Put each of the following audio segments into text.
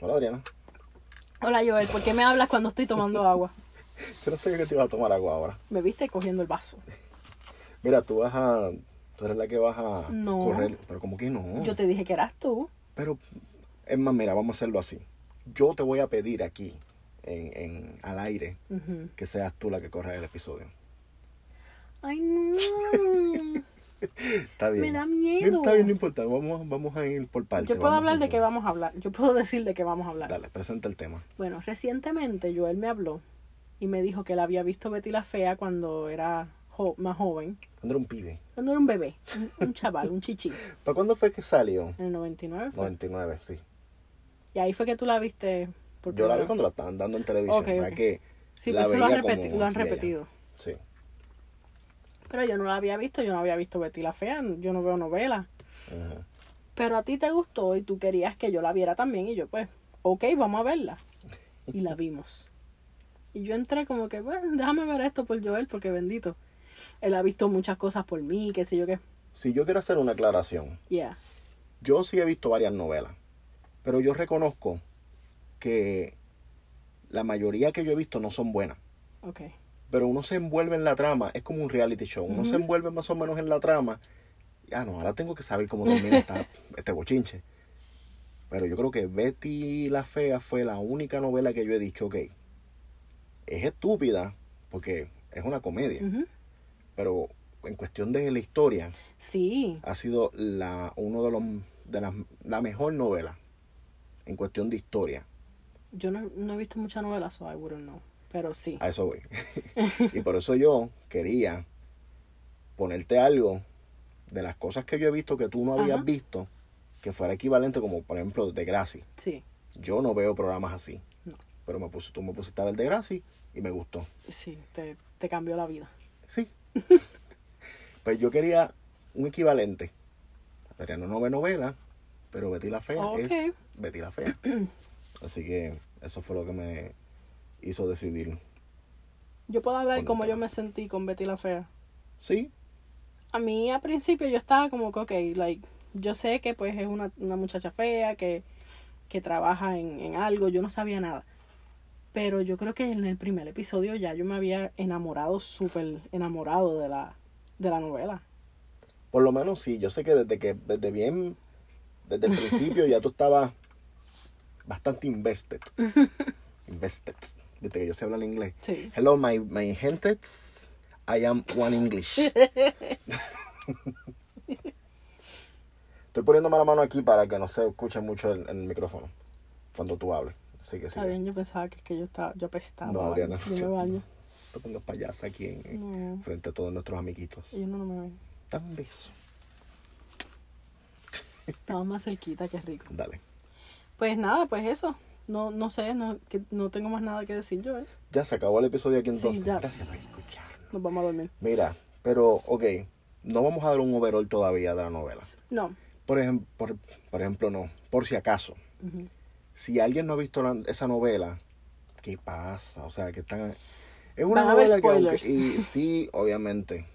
Hola, Adriana. Hola Joel, ¿por qué me hablas cuando estoy tomando agua? Yo no sabía que te ibas a tomar agua ahora. Me viste cogiendo el vaso. Mira, tú vas a. Tú eres la que vas a No. correr. Pero como que no. Yo te dije que eras tú. Pero, es más, mira, vamos a hacerlo así. Yo te voy a pedir aquí, en, en, al aire, que seas tú la que corre el episodio. Ay, no. Está bien. Me da miedo. Está bien, no importa. Vamos, vamos a ir por partes. Yo puedo vamos hablar de qué vamos a hablar. Yo puedo decir de qué vamos a hablar. Dale, presenta el tema. Bueno, recientemente Joel me habló y me dijo que él había visto Betty la Fea cuando era jo- más joven. Cuando era un pibe. Cuando era un bebé, un, un chaval, un chichi. ¿Para cuándo fue que salió? En el 99 fue. 99, sí. Y ahí fue que tú la viste. Por Yo la vi cuando la estaban dando en televisión. Ok, ¿verdad? ok. que Sí, la pues lo han, como lo han repetido. Sí. Pero yo no la había visto, yo no había visto Betty la Fea, yo no veo novelas. Pero a ti te gustó y tú querías que yo la viera también y yo pues, ok, vamos a verla. Y la vimos. Y yo entré como que, bueno, déjame ver esto por Joel porque bendito. Él ha visto muchas cosas por mí, qué sé yo qué. Si yo quiero hacer una aclaración, Yeah. yo sí he visto varias novelas, pero yo reconozco que la mayoría que yo he visto no son buenas. Ok. Pero uno se envuelve en la trama, es como un reality show. Uno se envuelve más o menos en la trama. Ya no, ahora tengo que saber cómo termina esta- este bochinche. Pero yo creo que Betty la Fea fue la única novela que yo he dicho, ok, es estúpida, porque es una comedia, pero en cuestión de la historia, Sí. ha sido la uno de los de las la mejor novela en cuestión de historia Yo no, no he visto muchas novelas, so I wouldn't know. Pero sí. a eso voy y por eso yo quería ponerte algo de las cosas que yo he visto que tú no habías Ajá. visto que fuera equivalente como por ejemplo de Gracie Sí. yo no veo programas así No. pero me puse, tú me pusiste a ver de Gracie y me gustó Sí, te, te cambió la vida. sí pues yo quería un equivalente Adriano no ve novela pero Betty la Fea Ok. es Betty la Fea así que eso fue lo que me hizo decidir Yo puedo hablar el yo me sentí con Betty la Fea. sí a mí al principio yo estaba como que, ok, like, yo sé que pues es una, una muchacha fea que, que trabaja en, en algo, yo no sabía nada. Pero yo creo que en el primer episodio ya yo me había enamorado, súper enamorado de la, de la novela. Por lo menos sí, yo sé que desde que, desde bien, desde el principio ya tú estabas bastante invested. invested. Desde que yo sé hablar inglés. Sí. Hello, my, my gentes. I am one English. Estoy poniéndome la mano aquí para que no se escuche mucho el, el micrófono cuando tú hables. Así que sí. Está bien, yo pensaba que, es que yo estaba, yo apestaba. No. Adriana. Yo me baño. Te pongas payasa aquí en, No, frente a todos nuestros amiguitos. ellos no, no me ven. Dame un beso. Estaba más cerquita, qué rico. Dale. Pues nada, pues eso. No, no sé, no, que no tengo más nada que decir yo, ¿eh? Ya se acabó el episodio aquí Sí, entonces. ya. Gracias por escuchar. Nos vamos a dormir. Mira, pero, ok, no vamos a dar un overall todavía de la novela. No. Por, ejem- por, por ejemplo, no, por si acaso. Si alguien no ha visto la- esa novela, ¿qué pasa? O sea, que están... Es una Van novela que... aunque- y sí, obviamente,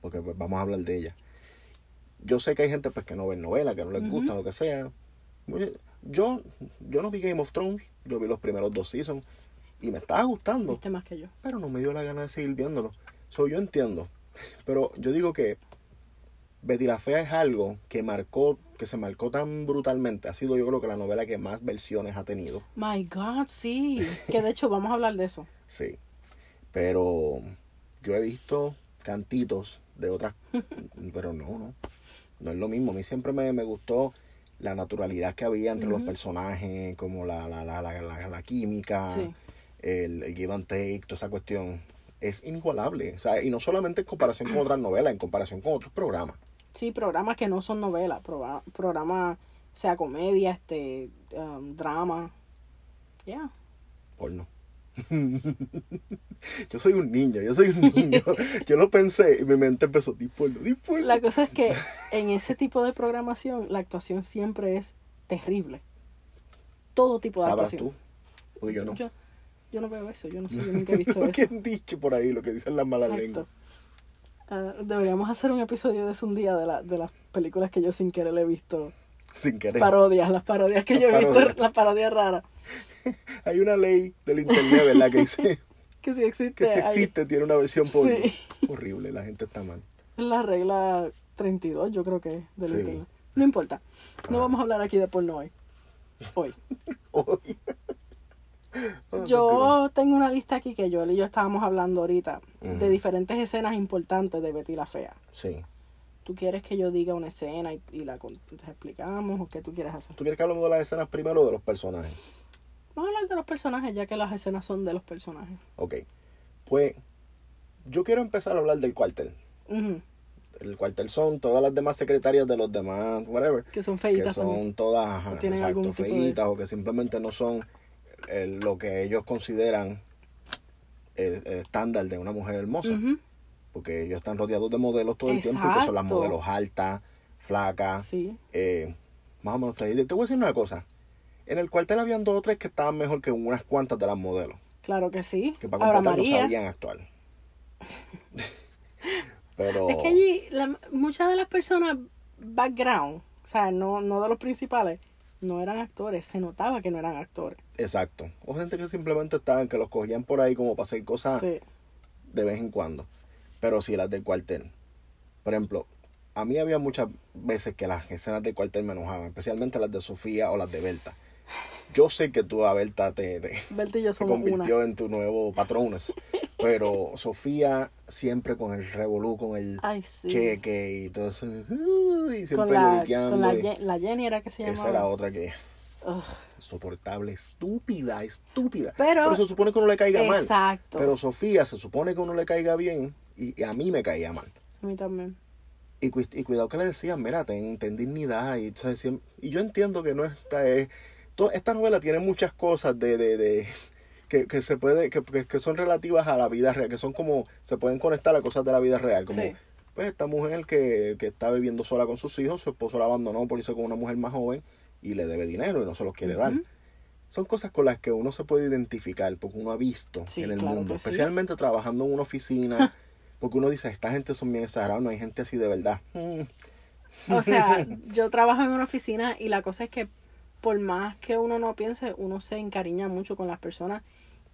porque pues, vamos a hablar de ella. Yo sé que hay gente pues que no ve novela, que no les gusta, lo que sea. Oye, yo, yo no vi Game of Thrones, yo vi los primeros dos seasons y me estaba gustando Viste más que yo. pero no me dio la gana de seguir viéndolo. So, yo entiendo. Pero yo digo que Betty la Fea es algo que marcó, que se marcó tan brutalmente. Ha sido yo creo que la novela que más versiones ha tenido. My God, sí. Que de hecho vamos a hablar de eso. Sí. Pero yo he visto cantitos de otras, pero no, no. No es lo mismo. A mí siempre me, me gustó la naturalidad que había entre los personajes, como la, la, la, la, la- la química, Sí. el, el give and take, toda esa cuestión. Es inigualable. O sea, y no solamente en comparación con otras novelas, en comparación con otros programas. Sí, programas que no son novelas. Programas, sea comedia, este, um, drama. Yeah. Porno. yo soy un niño, yo soy un niño. yo lo pensé y mi mente empezó, di porno, di porno. La cosa es que en ese tipo de programación la actuación siempre es terrible. Todo tipo de Sabrás actuación. tú, porque yo no. Yo, yo no veo eso, yo no sé, yo nunca he visto Lo que eso. han dicho por ahí, lo que dicen las malas lenguas. Ah, deberíamos hacer un episodio de eso un día de, la, de las películas que yo sin querer he visto Sin querer. Parodias, las parodias que Las yo he visto, las parodias raras. Hay una ley del internet, ¿verdad? Que dice Que si existe. que si hay- existe tiene una versión. Sí. Horrible, la gente está mal. Es la regla 32, yo creo que es del Sí. internet. No importa. No Ah. vamos a hablar aquí de porno hoy. Hoy. Hoy. Ah, Yo tengo una lista aquí que Joel y yo estábamos hablando ahorita de diferentes escenas importantes de Betty la Fea. Sí. ¿Tú quieres que yo diga una escena y, y la te explicamos o qué tú quieres hacer? ¿Tú quieres que hablemos de las escenas primero o de los personajes? Vamos a hablar de los personajes ya que las escenas son de los personajes. Ok. Pues yo quiero empezar a hablar del cuartel. El cuartel son todas las demás secretarias de los demás, whatever. Que son Que feitas son también. todas, ajá, exacto, de- feitas o que simplemente no son el- lo que ellos consideran el, el estándar de una mujer hermosa. Porque ellos están rodeados de modelos todo el tiempo y que son las modelos altas, flacas. Sí. eh, más o menos. Te voy a decir una cosa. En el cuartel habían dos o tres que estaban mejor que unas cuantas de las modelos. Claro que sí. Que para Ahora completar no María. sabían actuar. Pero. Es que allí la- muchas de las personas background, o sea, no, no de los principales, no eran actores. Se notaba que no eran actores. Exacto. O gente que simplemente estaban, que los cogían por ahí como para hacer cosas Sí. de vez en cuando. Pero sí las del cuartel. Por ejemplo, a mí había muchas veces que las escenas del cuartel me enojaban, especialmente las de Sofía o las de Berta. Yo sé que tú a Berta te, te, Berta y yo se somos una. convirtió en tu nuevo patrones. Pero Sofía siempre con el revolú, con el Ay, sí. cheque y todo eso. Y siempre con la, con la, y Ye- la Jenny era que se Esa llamaba. era otra que Ugh. soportable, estúpida, estúpida. Pero- se supone que uno le caiga mal. Exacto. Pero Sofía se supone que uno le caiga bien y, y a mí me caía mal. A mí también. Y, y cuidado que le decían, mira, ten, ten dignidad. Y, y yo entiendo que no esta es... to- esta novela tiene muchas cosas de... de, de que, que se puede que, que, son relativas a la vida real que son como se pueden conectar a cosas de la vida real como Sí. pues esta mujer que, que está viviendo sola con sus hijos su esposo la abandonó por irse con una mujer más joven y le debe dinero y no se los quiere dar son cosas con las que uno se puede identificar porque uno ha visto Sí, en el claro mundo sí. especialmente trabajando en una oficina porque uno dice esta gente son bien exagerados no hay gente así de verdad O sea, yo trabajo en una oficina y la cosa es que por más que uno no piense, uno se encariña mucho con las personas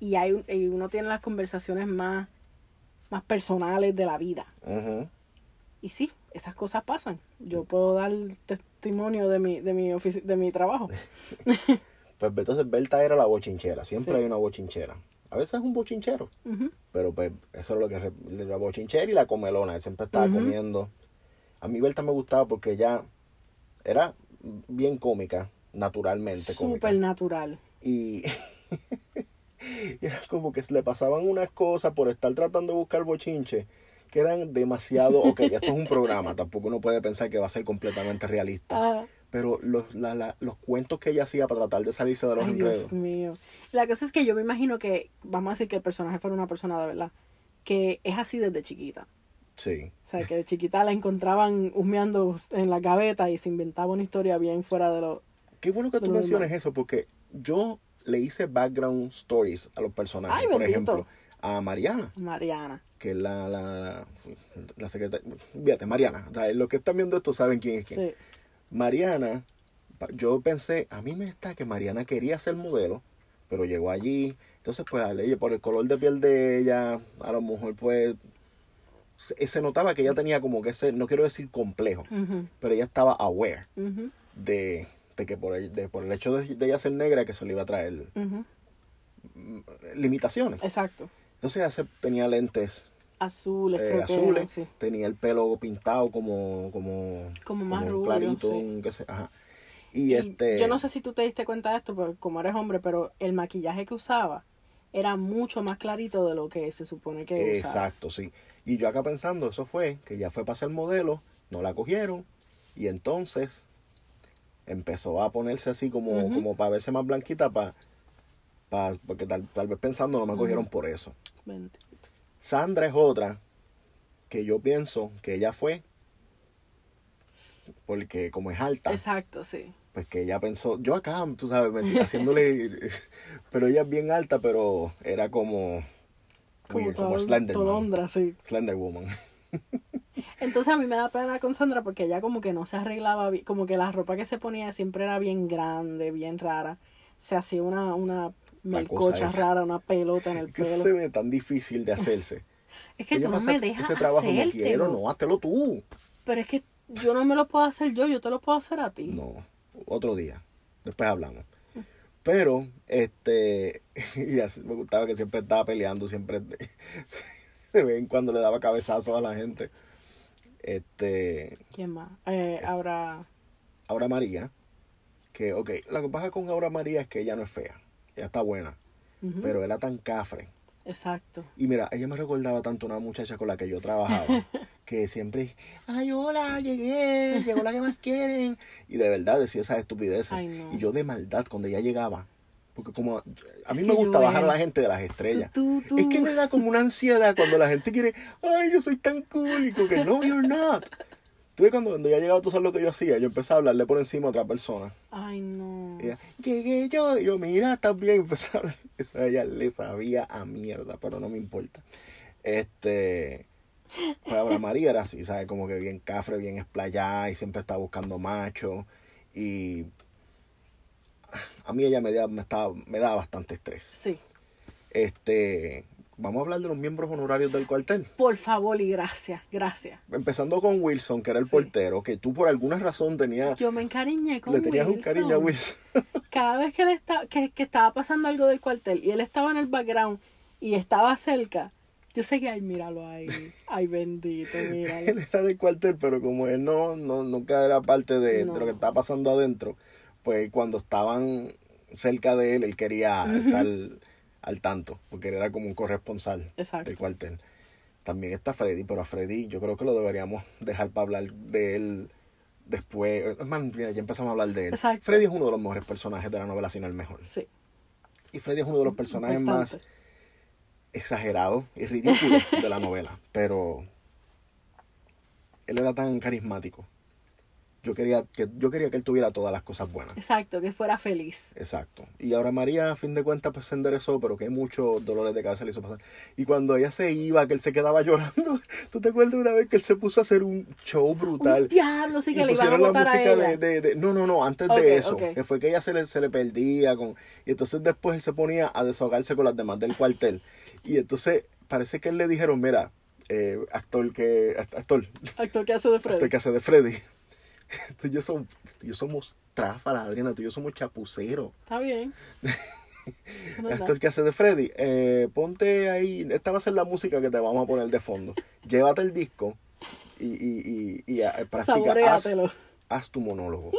y hay y uno tiene las conversaciones más más personales de la vida. Y sí, esas cosas pasan. Yo puedo dar testimonio de mi de mi de mi trabajo. Pues entonces Berta era la bochinchera, siempre Sí. hay una bochinchera. A veces es un bochinchero, pero pues eso es lo que la bochinchera y la comelona, él siempre estaba comiendo. A mí Berta me gustaba porque ella era bien cómica, naturalmente. Súper natural. Y, y era como que se le pasaban unas cosas por estar tratando de buscar bochinche que eran demasiado, ok, esto es un programa, tampoco uno puede pensar que va a ser completamente realista. Ah, Pero los, la- la- los cuentos que ella hacía para tratar de salirse de los ay, enredos. Dios mío. La cosa es que yo me imagino que, vamos a decir que el personaje fuera una persona de verdad, que es así desde chiquita. Sí. O sea, que de chiquita la encontraban humeando en la gaveta y se inventaba una historia bien fuera de lo... Qué bueno que tú menciones eso, porque yo le hice background stories a los personajes. Ay, Por bendito. ejemplo, a Mariana, Mariana. que es la, la, la, la secretaria. Fíjate, Mariana. O sea, los que están viendo esto saben quién es quién. Sí. Mariana, yo pensé, a mí me está que Mariana quería ser modelo, pero llegó allí. Entonces, pues, a ella, por el color de piel de ella, a lo mejor, pues, se, se notaba que ella tenía como que ese, no quiero decir complejo, pero ella estaba aware de, de que por el, de, por el hecho de, de ella ser negra, que se le iba a traer limitaciones. Exacto. Entonces, ella se- tenía lentes Azules, eh, que azules, eran, sí. tenía el pelo pintado como, como, Como más rubio, clarito, sí. qué sé, ajá. Y, Y este, Yo no sé si tú te diste cuenta de esto, porque como eres hombre, pero el maquillaje que usaba era mucho más clarito de lo que se supone que usaba. Exacto, sí. Y yo acá pensando, eso fue, que ya fue para ser modelo, no la cogieron, y entonces empezó a ponerse así como, como para verse más blanquita, para, porque tal, tal vez pensando no me cogieron por eso. Bendito. Sandra es otra que yo pienso que ella fue, porque como es alta, Exacto, sí. pues que ella pensó, yo acá, tú sabes, me- haciéndole, pero ella es bien alta, pero era como, Como, weird, toda, como Slenderman. Tolondra, sí. Slender Woman. Entonces a mí me da pena con Sandra porque ella como que no se arreglaba bien, como que la ropa que se ponía siempre era bien grande, bien rara. Se hacía una, una melcocha rara, una pelota en el Que pelo. se ve tan difícil de hacerse. Es que Ella tú no me dejas ese trabajo no hacértelo. quiero, no, háztelo tú. Pero es que yo no me lo puedo hacer yo, yo te lo puedo hacer a ti. No, otro día. Después hablamos. Pero, este, y así me gustaba que siempre estaba peleando, siempre de vez en cuando le daba cabezazos a la gente. Este, ¿Quién más? Eh, ahora, Aura María, que, ok, lo que pasa con Aura María es que ella no es fea, ella está buena, pero era tan cafre. exacto. Y mira, ella me recordaba tanto a una muchacha con la que yo trabajaba, que siempre, ay, hola, llegué, llegó la que más quieren. Y de verdad decía esas estupideces. Ay, no. Y yo de maldad, cuando ella llegaba, porque como a mí me gusta bajar a la gente de las estrellas. Tú, tú, Es que me da como una ansiedad cuando la gente quiere, ay, yo soy tan cool, y como que no, you're not. Entonces cuando, cuando ya llegaba, tú sabes lo que yo hacía, yo empecé a hablarle por encima a otra persona. Ay, no. Y ella, llegué yo, y yo, mira, estás bien. Empecé a hablar. Eso ella le sabía a mierda, pero no me importa. Este. Pues ahora María era así, ¿sabes? Como que bien cafre, bien esplayada y siempre estaba buscando macho. Y. A mí ella me da, me, estaba, me daba bastante estrés. Sí. Este. Vamos a hablar de los miembros honorarios del cuartel. Por favor y gracias, gracias. Empezando con Wilson, que era el Sí. portero, que tú por alguna razón tenías, Yo me encariñé con le tenías un Wilson. cariño a Wilson. Cada vez que, él está, que, que estaba pasando algo del cuartel y él estaba en el background y estaba cerca, yo sé que, ay, míralo ahí. Ay, bendito, míralo. él era del cuartel, pero como él no, no nunca era parte de, No. de lo que estaba pasando adentro, pues cuando estaban cerca de él, él quería estar al tanto, porque él era como un corresponsal Exacto. del cuartel. También está Freddy, pero a Freddy yo creo que lo deberíamos dejar para hablar de él después. Es más, mira, ya empezamos a hablar de él. Exacto. Freddy es uno de los mejores personajes de la novela, si no el mejor. Sí. Y Freddy es uno de los personajes más exagerados y ridículos de la novela, pero él era tan carismático. Yo quería que yo quería que él tuviera todas las cosas buenas. Exacto, que fuera feliz. Exacto. Y ahora María, a fin de cuentas, pues se enderezó, pero que muchos dolores de cabeza le hizo pasar. Y cuando ella se iba, que él se quedaba llorando, ¿tú te acuerdas una vez que él se puso a hacer un show brutal? Un diablo, sí y que le iban a la botar a música ella. de, de- de- No, no, no, antes de eso. Que fue que ella se le, se le perdía. con Y entonces después él se ponía a desahogarse con las demás del cuartel. Y entonces parece que él le dijeron, mira, eh, actor que... Actor, Actor que hace de Freddy. actor que hace de Freddy. Tú y yo, somos, tú y yo somos tráfalas, Adriana, tú y yo somos chapuceros. Está bien. Es El que hace de Freddy, eh, ponte ahí, esta va a ser la música que te vamos a poner de fondo. Llévate el disco y, y, y, y eh, practica, haz, tu monólogo.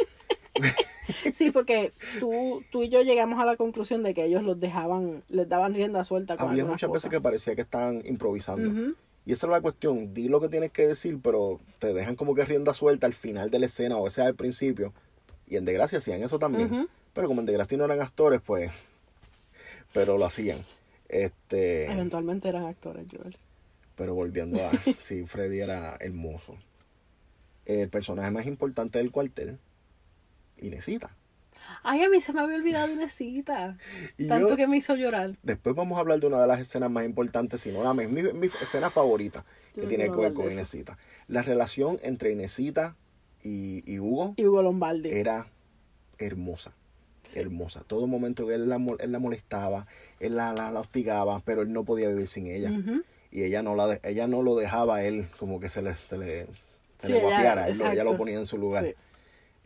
Sí, porque tú, tú y yo llegamos a la conclusión de que ellos los dejaban, les daban rienda suelta con Había muchas veces que parecía que estaban improvisando. Ujú. Y esa es la cuestión, di lo que tienes que decir, pero te dejan como que rienda suelta al final de la escena o sea al principio. Y en Desgracia hacían eso también. Pero como en Desgracia no eran actores, pues... Pero lo hacían. Este... Eventualmente eran actores, Joel. Pero volviendo a. sí, Freddy era hermoso. El personaje más importante del cuartel, Inesita. Ay, a mí se me había olvidado una cita. Y Tanto yo- que me hizo llorar. Después vamos a hablar de una de las escenas más importantes, si no la mi, mi, escena favorita, Yo que tiene que ver con. Inesita. La relación entre Inesita y, y Hugo Y Hugo Lombardi. era hermosa. Hermosa. Todo momento que él la, él la molestaba, él la, la, la hostigaba, pero él no podía vivir sin ella. Y ella no la ella no lo dejaba a él como que se le se le, se Sí, le ella- guapeara, él ella lo ponía en su lugar Sí.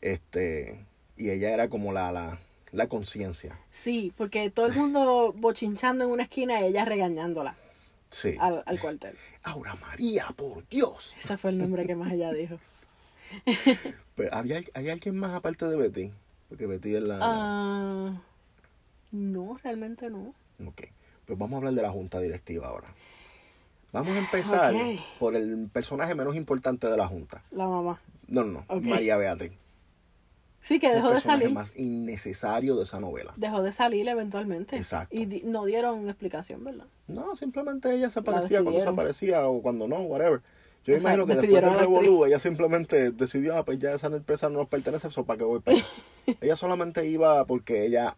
este y ella era como la la, la conciencia Sí, porque todo el mundo bochinchando en una esquina y ella regañándola sí al, al cuartel. Aura María por Dios Ese fue el nombre que más ella dijo. Pero, había hay alguien más aparte de Betty porque Betty es la, la- Ah, no, realmente no. ok. pues vamos a hablar de la junta directiva ahora vamos a empezar por el personaje menos importante de la junta La mamá. no no no. María Beatriz Sí, que dejó de salir. más innecesario de esa novela Dejó de salir eventualmente. Exacto. Y di- no dieron explicación, ¿verdad? No, simplemente ella se aparecía cuando se aparecía o cuando no, whatever. Yo O sea, imagino que después actriz. revolú, ella simplemente decidió, ah, pues ya esa empresa no nos pertenece, eso para que voy para ella solamente iba porque ella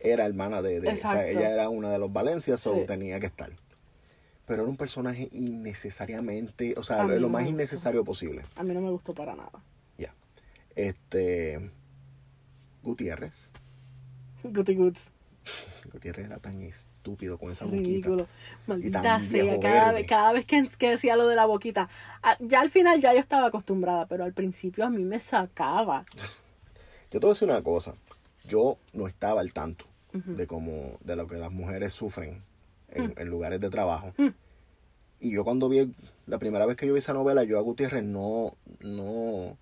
era hermana de, de o sea, ella era una de los Valencias, o Sí. tenía que estar. pero era un personaje innecesariamente, o sea, lo más gustó. innecesario posible. A mí no me gustó para nada. Este. Gutiérrez. Guti. Gutiérrez era tan estúpido con esa boquita. Ridículo. Maldita tan sea, cada vez, cada vez que, que decía lo de la boquita. ah, Ya al final ya yo estaba acostumbrada, pero al principio a mí me sacaba. Yo te voy a decir una cosa. Yo no estaba al tanto de cómo, de lo que las mujeres sufren en, en lugares de trabajo. Mm. Y yo cuando vi, la primera vez que yo vi esa novela, yo a Gutiérrez no, no,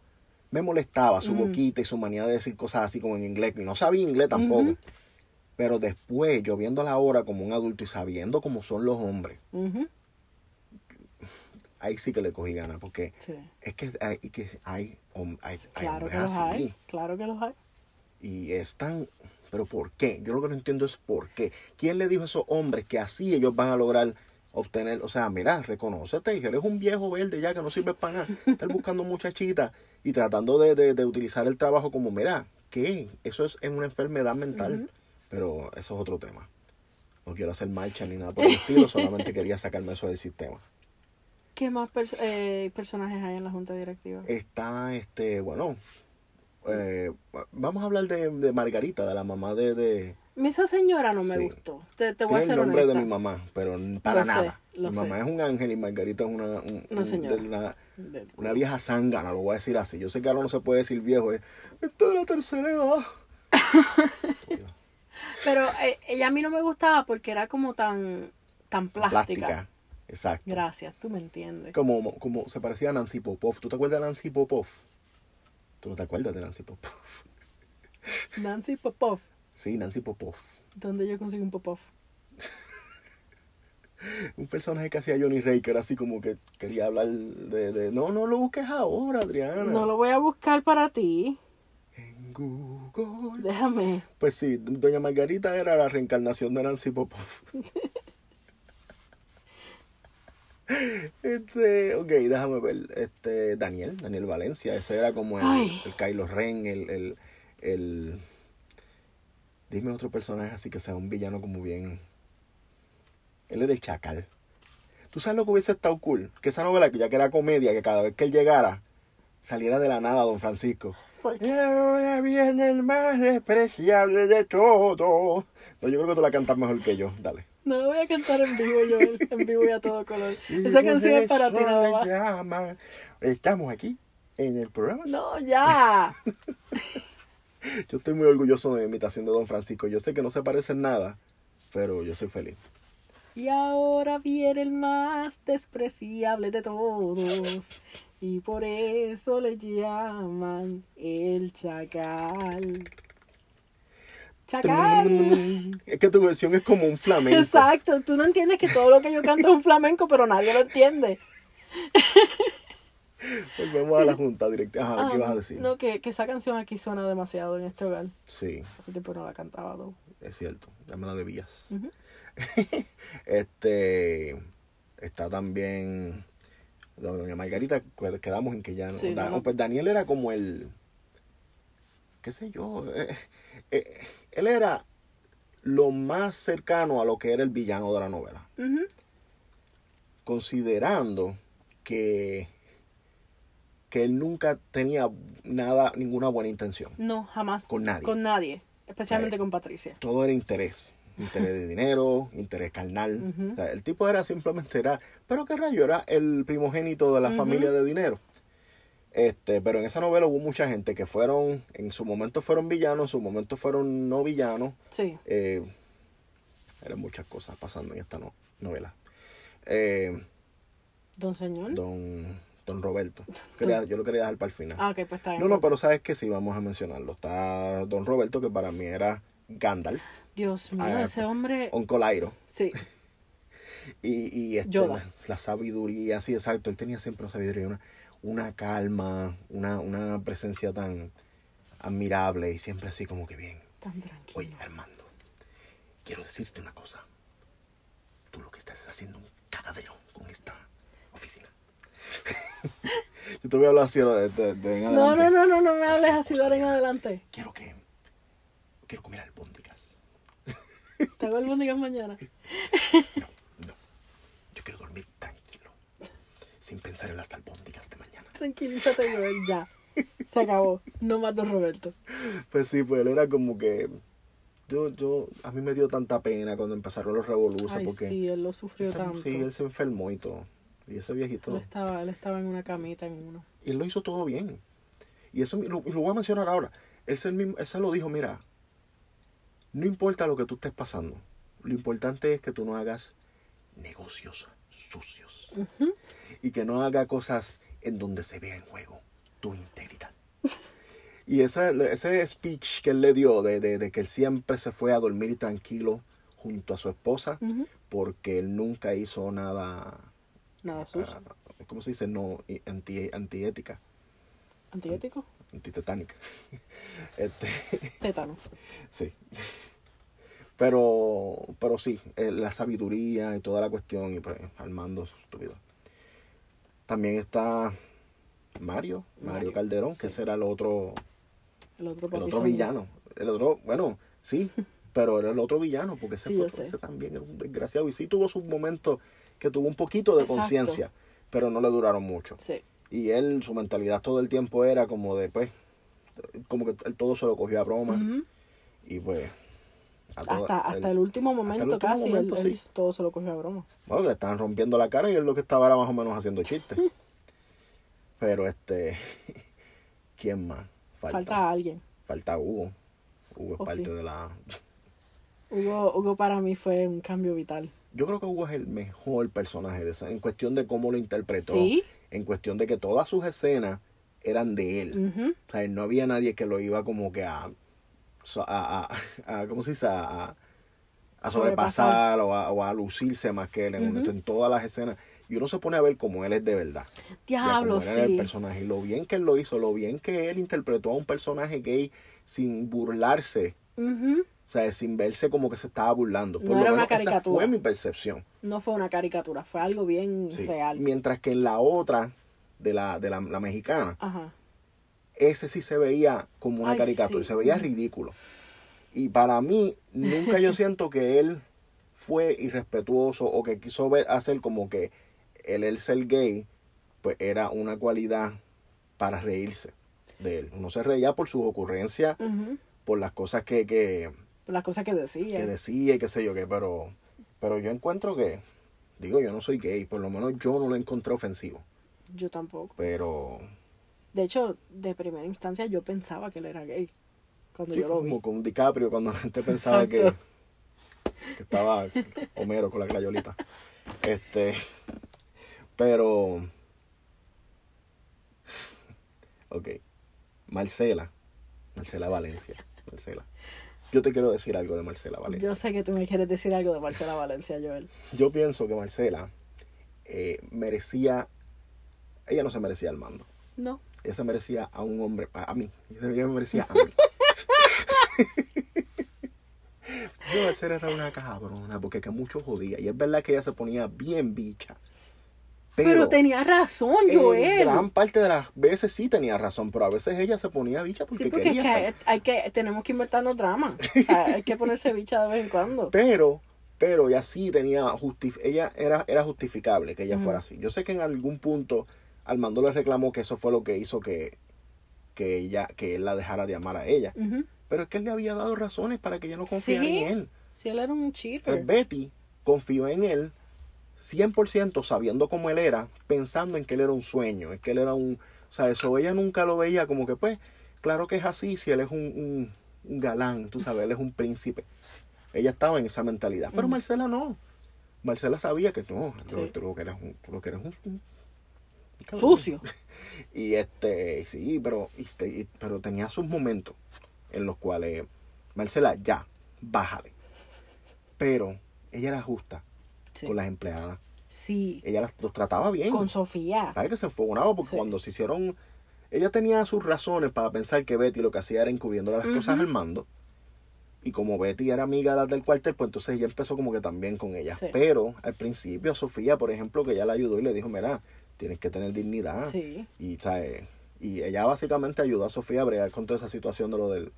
me molestaba su boquita y su manía de decir cosas así como en inglés. Y no sabía inglés tampoco. Pero después, yo viéndola ahora como un adulto y sabiendo cómo son los hombres, ahí sí que le cogí ganas. Porque Sí. es que hay, que hay, hay, hay Claro que hombres los así. hay. Claro que los hay. Y es tan... Pero ¿por qué? Yo lo que no entiendo es por qué. ¿Quién le dijo a esos hombres que así ellos van a lograr obtener? O sea, mira, reconócete, que eres un viejo verde ya que no sirve para nada. Estar buscando muchachitas y tratando de, de- de utilizar el trabajo como, mira, ¿qué? Eso es una enfermedad mental. Pero eso es otro tema. No quiero hacer marcha ni nada por el estilo, solamente quería sacarme eso del sistema. ¿Qué más eh, personajes hay en la junta directiva? Está, este, bueno, eh, vamos a hablar de, de Margarita, de la mamá de... de Esa señora no me Sí. gustó. Te, te voy a Tiene ser el nombre honesta. de mi mamá, pero para Lo nada. mi sé. mamá es un ángel y Margarita es una, un- Una un- de una, una vieja zángana, lo voy a decir así. Yo sé que ahora no se puede decir viejo, es esto de la tercera edad. Pero eh, ella a mí no me gustaba porque era como tan, tan plástica. Plástica. Exacto. Gracias, tú me entiendes. Como, como se parecía a Nancy Popov. ¿Tú te acuerdas de Nancy Popov? ¿Tú no te acuerdas de Nancy Popov? Nancy Popov. Sí, Nancy Popov. ¿Dónde yo consigo un Popov? Un personaje que hacía Johnny Ray, que era así como que quería hablar de... de no, no lo busques ahora, Adriana. No lo voy a buscar para ti. En Google. Déjame. Pues sí, Doña Margarita era la reencarnación de Nancy Popov. Este, ok, déjame ver. Este, Daniel, Daniel Valencia, ese era como el, Ay. el Kylo Ren, el, el, el. Dime otro personaje así que sea un villano como bien. Él era el chacal. ¿Tú sabes lo que hubiese estado cool? Que esa novela, que ya que era comedia, que cada vez que él llegara, saliera de la nada Don Francisco. ¿Por Y ahora viene el más despreciable de todos. No, yo creo que tú la cantas mejor que yo. Dale. No voy a cantar en vivo yo, en vivo y a todo color. Esa canción es para ti nada más. Estamos aquí en el programa. No, ya. Yo estoy muy orgulloso de mi imitación de Don Francisco. Yo sé que no se parece en nada, pero yo soy feliz. Y ahora viene el más despreciable de todos. Y por eso le llaman el chacal. Chacal. Es que tu versión es como un flamenco. Exacto, tú no entiendes que todo lo que yo canto es un flamenco, pero nadie lo entiende. Volvemos a la junta directa. Ajá, ¿qué Ah, vas a decir? No, que, que esa canción aquí suena demasiado en este hogar. Sí, Hace tiempo no la cantaba. ¿no? es cierto. Ya me la debías. Este está también doña Margarita quedamos en que ya no, Sí, Da- no. pues Daniel era como el qué sé yo eh, eh, él era lo más cercano a lo que era el villano de la novela considerando que que él nunca tenía nada ninguna buena intención No, jamás. Con nadie. Con nadie. Especialmente Eh, con Patricia. todo era interés. Interés de dinero, interés carnal. Ujú. O sea, el tipo era simplemente era, pero qué rayo, era el primogénito de la familia de dinero. Este, pero en esa novela hubo mucha gente que fueron, en su momento fueron villanos, en su momento fueron no villanos. Sí. Eh, eran muchas cosas pasando en esta no- novela. Eh, Don señor. don, don Roberto. Quería- yo lo quería dejar para el final. Ah, ok, pues está bien. no, no, pero sabes que sí, vamos a mencionarlo. Está don Roberto, que para mí era Gandalf, Dios mío, Ah, ese hombre. Uncle Iroh. Sí. Y, y este, la, la sabiduría, sí, exacto. Él tenía siempre una sabiduría, una, una calma, una, una presencia tan admirable y siempre así como que bien. Tan tranquilo. Oye, Armando, quiero decirte una cosa. Tú lo que estás es haciendo un cagadero con esta oficina. Yo te voy a hablar así de, de- de en No, adelante. no, no, no, no me Sí, hables sí, así de ahora en adelante. Quiero que... Quiero comer albóndigas. Te hago el bondigas mañana. No, yo quiero sin pensar en las albóndigas de mañana. Tranquilízate, Joel, ya. Se acabó. No más Don Roberto. Pues sí, pues él era como que. Yo, yo, a mí me dio tanta pena cuando empezaron los revoluciones porque. sí, él lo sufrió ese- tanto. sí, él se enfermó y todo. Y ese viejito. Él estaba, él estaba en una camita en uno. Y él lo hizo todo bien. Y eso lo, lo voy a mencionar ahora. Él se, él se lo dijo, mira, no importa lo que tú estés pasando. Lo importante es que tú no hagas negocios sucios. Y que no haga cosas en donde se vea en juego tu integridad. Y esa, ese speech que él le dio de, de- de que él siempre se fue a dormir tranquilo junto a su esposa porque él nunca hizo nada, Nada sucio. ah, ¿cómo se dice? No, anti, antiética, Antiético. antitetánica. este, Tétano. sí. Pero, pero sí, eh, la sabiduría y toda la cuestión, y pues Armando, estúpido. También está Mario, Mario, Mario, Calderón, que sí. era el otro, El otro el villano. El otro, bueno, sí, pero era el otro villano, porque ese, Sí, fue- ese también era un desgraciado. Y sí tuvo sus momentos que tuvo un poquito de conciencia, pero no le duraron mucho. Sí. Y él, su mentalidad todo el tiempo era como de, pues, como que él todo se lo cogió a broma. Y pues, Hasta, hasta el último momento último casi, momento, él, sí. todo se lo cogió a broma. bueno, le estaban rompiendo la cara y él lo que estaba era más o menos haciendo chistes. Pero este, ¿quién más? Falta, alguien. Falta Hugo. Hugo es Oh, parte sí. de la... Hugo, Hugo para mí fue un cambio vital. Yo creo que Hugo es el mejor personaje de esa, en cuestión de cómo lo interpretó. Sí. En cuestión de que todas sus escenas eran de él. O sea, no había nadie que lo iba como que a, a, a, a- ¿cómo se dice? A, a sobrepasar o a, o a lucirse más que él en, todas las escenas. Y uno se pone a ver cómo él es de verdad. Diablo, era el sí. personaje. Y lo bien que él lo hizo, lo bien que él interpretó a un personaje gay sin burlarse. O sea, sin verse como que se estaba burlando. Por No lo era una esa caricatura. fue mi percepción. No fue una caricatura, fue algo bien Sí. real. Mientras que en la otra, de la, de la, la mexicana, Ajá. Ese sí se veía como una Ay, caricatura, sí. se veía ridículo. Y para mí, nunca yo siento que él fue irrespetuoso o que quiso ver, hacer como que el, el ser gay, pues era una cualidad para reírse de él. Uno se reía por sus ocurrencias, por las cosas que, que, Por Las cosas que decía. que decía y qué sé yo qué, pero, pero yo encuentro que, digo, yo no soy gay, por lo menos yo no lo encontré ofensivo, Yo tampoco. pero De hecho, de primera instancia yo pensaba que él era gay. Cuando Sí, yo lo vi. como con DiCaprio cuando la gente pensaba que, que estaba Homero con la crayolita. Este, pero, ok, Marcela, Marcela Valencia, Marcela. Yo te quiero decir algo de Marcela Valencia. Yo sé que tú me quieres decir algo de Marcela Valencia, Joel. Yo pienso que Marcela eh, merecía, ella no se merecía al mando. No. Ella se merecía a un hombre, a, mí. Ella me merecía a mí. Yo Marcela era una cabrona porque que mucho jodía. Y es verdad que ella se ponía bien bicha. Pero, Pero, tenía razón, Joel. gran parte de las veces sí tenía razón, pero a veces ella se ponía bicha porque, Sí, porque es que hay que, tenemos que inventarnos drama. Hay que ponerse bicha de vez en cuando. Pero, pero ella sí tenía justif ella era, era justificable que ella fuera así. Yo sé que en algún punto Armando le reclamó que eso fue lo que hizo que, que ella, que él la dejara de amar a ella. Pero es que él le había dado razones para que ella no confiara Sí. en él. Sí, él era un cheater. Pues Betty confió en él 100% sabiendo cómo él era, pensando en que él era un sueño, en que él era un... O sea, eso ella nunca lo veía como que, pues, claro que es así, si él es un, un, un galán, tú sabes, él es un príncipe. Ella estaba en esa mentalidad. Pero. Marcela no. Marcela sabía que no, tú- Sí. tú lo que eres un... tú lo que eres un-. Sucio. Y este, sí, pero, este, pero tenía sus momentos en los cuales, Marcela, ya, bájale. Pero ella era justa Sí. con las empleadas. Sí. Ella las- los trataba bien. Con Sofía. ¿Sabes que se enfogonaba? Porque Sí. cuando se hicieron. Ella tenía sus razones para pensar que Betty lo que hacía era encubriéndole las cosas al mando. Y como Betty era amiga de del cuartel, pues entonces ella empezó como que también con ella. Sí. Pero al principio, Sofía, por ejemplo, que ella la ayudó y le dijo: Mira, tienes que tener dignidad. Sí. Y, ¿sabes? y ella básicamente ayudó a Sofía a bregar con toda esa situación de lo del,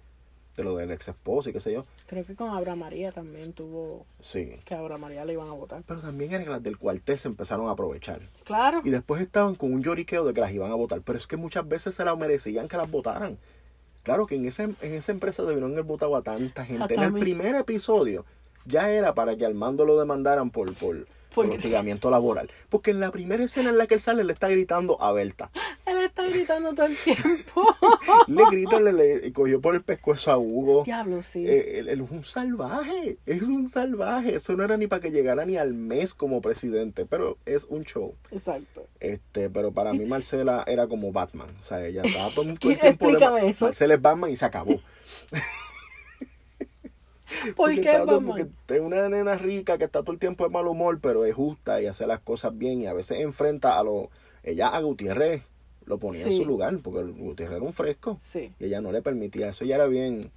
de lo del ex esposo y qué sé yo. Creo que con Abra María también tuvo Sí. que a Abra María le iban a votar. Pero también eran las del cuartel se empezaron a aprovechar. Claro. Y después estaban con un lloriqueo de que las iban a votar. Pero es que muchas veces se las merecían que las votaran. Claro que en, ese, en esa empresa debieron haber votado a tanta gente. Hasta en el primer episodio ya era para que Armando lo demandaran por, por, por Porque- hostigamiento laboral. Porque en la primera escena en la que él sale le está gritando a Berta. Él está gritando todo el tiempo. Le gritó, le, le cogió por el pescuezo a Hugo. Diablo, sí. Eh, él, él es un salvaje, es un salvaje. Eso no era ni para que llegara ni al mes como presidente, pero es un show. Exacto. Este, pero para mí Marcela era como Batman. O sea, ella estaba todo, el ¿Qué? tiempo de- Explícame eso. Marcela es Batman y se acabó. ¿Por Porque qué, mamá? porque es una nena rica que está todo el tiempo de mal humor, pero es justa y hace las cosas bien y a veces enfrenta a lo ella a Gutiérrez lo ponía en Sí. su lugar porque Gutiérrez era un fresco Sí. y ella no le permitía eso. Ella era bien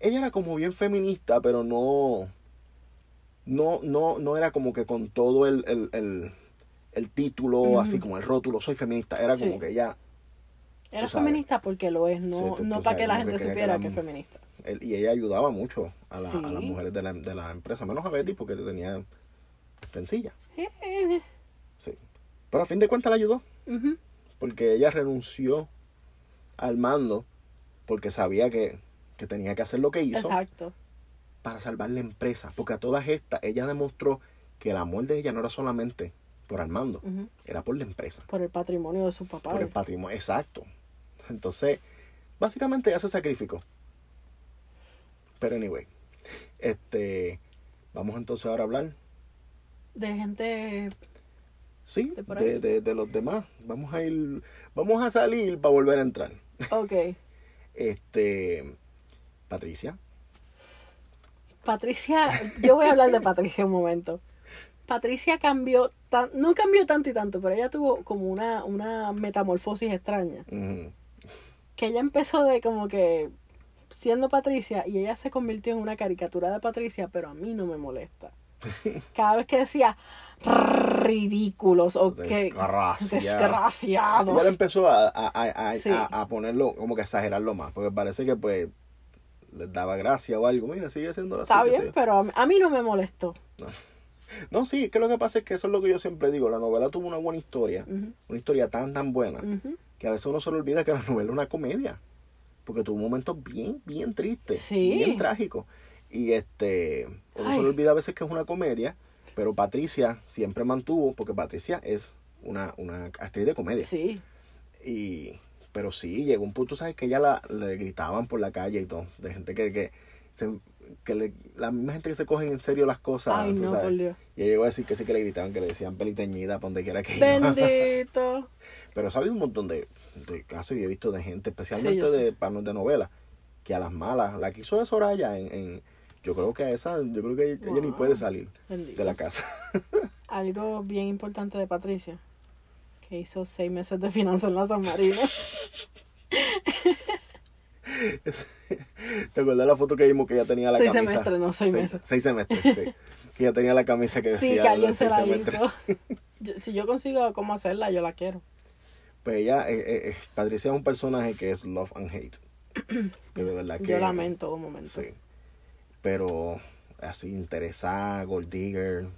ella era como bien feminista, pero no no no no era como que con todo el el, el, el título Ujú. así como el rótulo soy feminista, era como Sí. que ella Era feminista porque lo es, no, no para que la gente que que supiera la- que es feminista. Él- y ella ayudaba mucho a, la- a las mujeres de la, de la empresa, menos a Betty porque tenía rencilla. Sí. Pero a fin de cuentas la ayudó. Porque ella renunció al mando porque sabía que, que tenía que hacer lo que hizo Exacto. para salvar la empresa. Porque a todas estas, ella demostró que el amor de ella no era solamente por Armando, era por la empresa, Por el patrimonio de su papá. por el patrimonio. Exacto. Entonces, básicamente ella se sacrificó. Pero anyway, este, vamos entonces ahora a hablar De gente. Sí, ¿De de, de, de los demás. Vamos a ir, vamos a salir para volver a entrar. Ok. Este, Patricia. Patricia, yo voy a hablar de Patricia un momento. Patricia cambió, tan, no cambió tanto y tanto, pero ella tuvo como una, una metamorfosis extraña. Que ella empezó de como que siendo Patricia y ella se convirtió en una caricatura de Patricia, pero a mí no me molesta. Cada vez que decía ridículos o que Desgracia. desgraciados. Ella le empezó a, a, a, a- Sí. a- ponerlo, como que exagerarlo más, porque parece que pues les daba gracia o algo. Mira, sigue siendo así. Está bien, pero a mí, a mí no me molestó. No, sí, es que lo que pasa es que eso es lo que yo siempre digo. La novela tuvo una buena historia, una historia tan, tan buena, que a veces uno se le olvida que la novela es una comedia. Porque tuvo momentos bien, bien tristes, Sí. bien trágicos. Y este, uno se le olvida a veces que es una comedia, pero Patricia siempre mantuvo, porque Patricia es una, una actriz de comedia. Sí, Y, pero sí, llegó un punto, ¿sabes? Que ella la, le gritaban por la calle y todo, de gente que, que, se- que le- la misma gente que se cogen en serio las cosas, Ay, no, sabes. por Dios. Y ella llegó a decir que sí que le gritaban, que le decían peliteñida para donde quiera que iba. bendito. Pero ha habido un montón de, de casos y he visto de gente, especialmente yo de panos de novela, que a las malas, la quiso de Soraya en, en- yo creo que a esa, yo creo que ella, ni puede salir Bendito. de la casa. Algo bien importante de Patricia, que hizo seis meses de finanzas en la San Marino. ¿Te acuerdas la foto que vimos que ella tenía la Seis camisa? semestres, no, seis meses. Seis semestres, sí. Que ella tenía la camisa que decía Sí, que alguien se seis la hizo. Yo- si yo consigo cómo hacerla, yo la quiero. Pues ella, eh, eh, eh, Patricia es un personaje que es love and hate. Que de verdad que... Yo lamento un momento. Sí. Pero así, interesada, gold digger.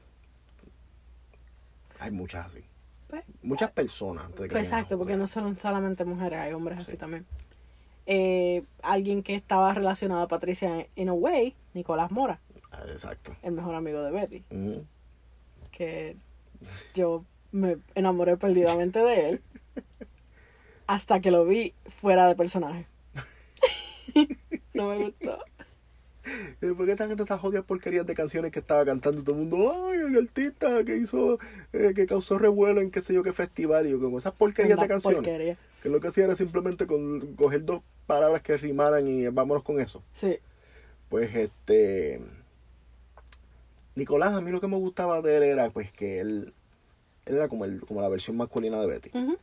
Hay muchas así. Pues, Muchas personas. Pues exacto, porque no son solamente mujeres, hay hombres así Sí. también. Eh, alguien que estaba relacionado a Patricia in a way, Nicolás Mora, Ah, Exacto. el mejor amigo de Betty, Ujú. que yo me enamoré perdidamente de él hasta que lo vi fuera de personaje. no me gustó. Eh, ¿Por qué esta gente está jodida porquerías de canciones que estaba cantando todo el mundo? Ay, el artista que hizo, eh, que causó revuelo en qué sé yo qué festival. Y yo, como esas porquerías Senda de canciones. porquería. Que lo que hacía era simplemente con, coger dos palabras que rimaran y vámonos con eso. Sí, Pues este. Nicolás, a mí lo que me gustaba de él era pues que él, él era como, el, como la versión masculina de Betty. Ujú.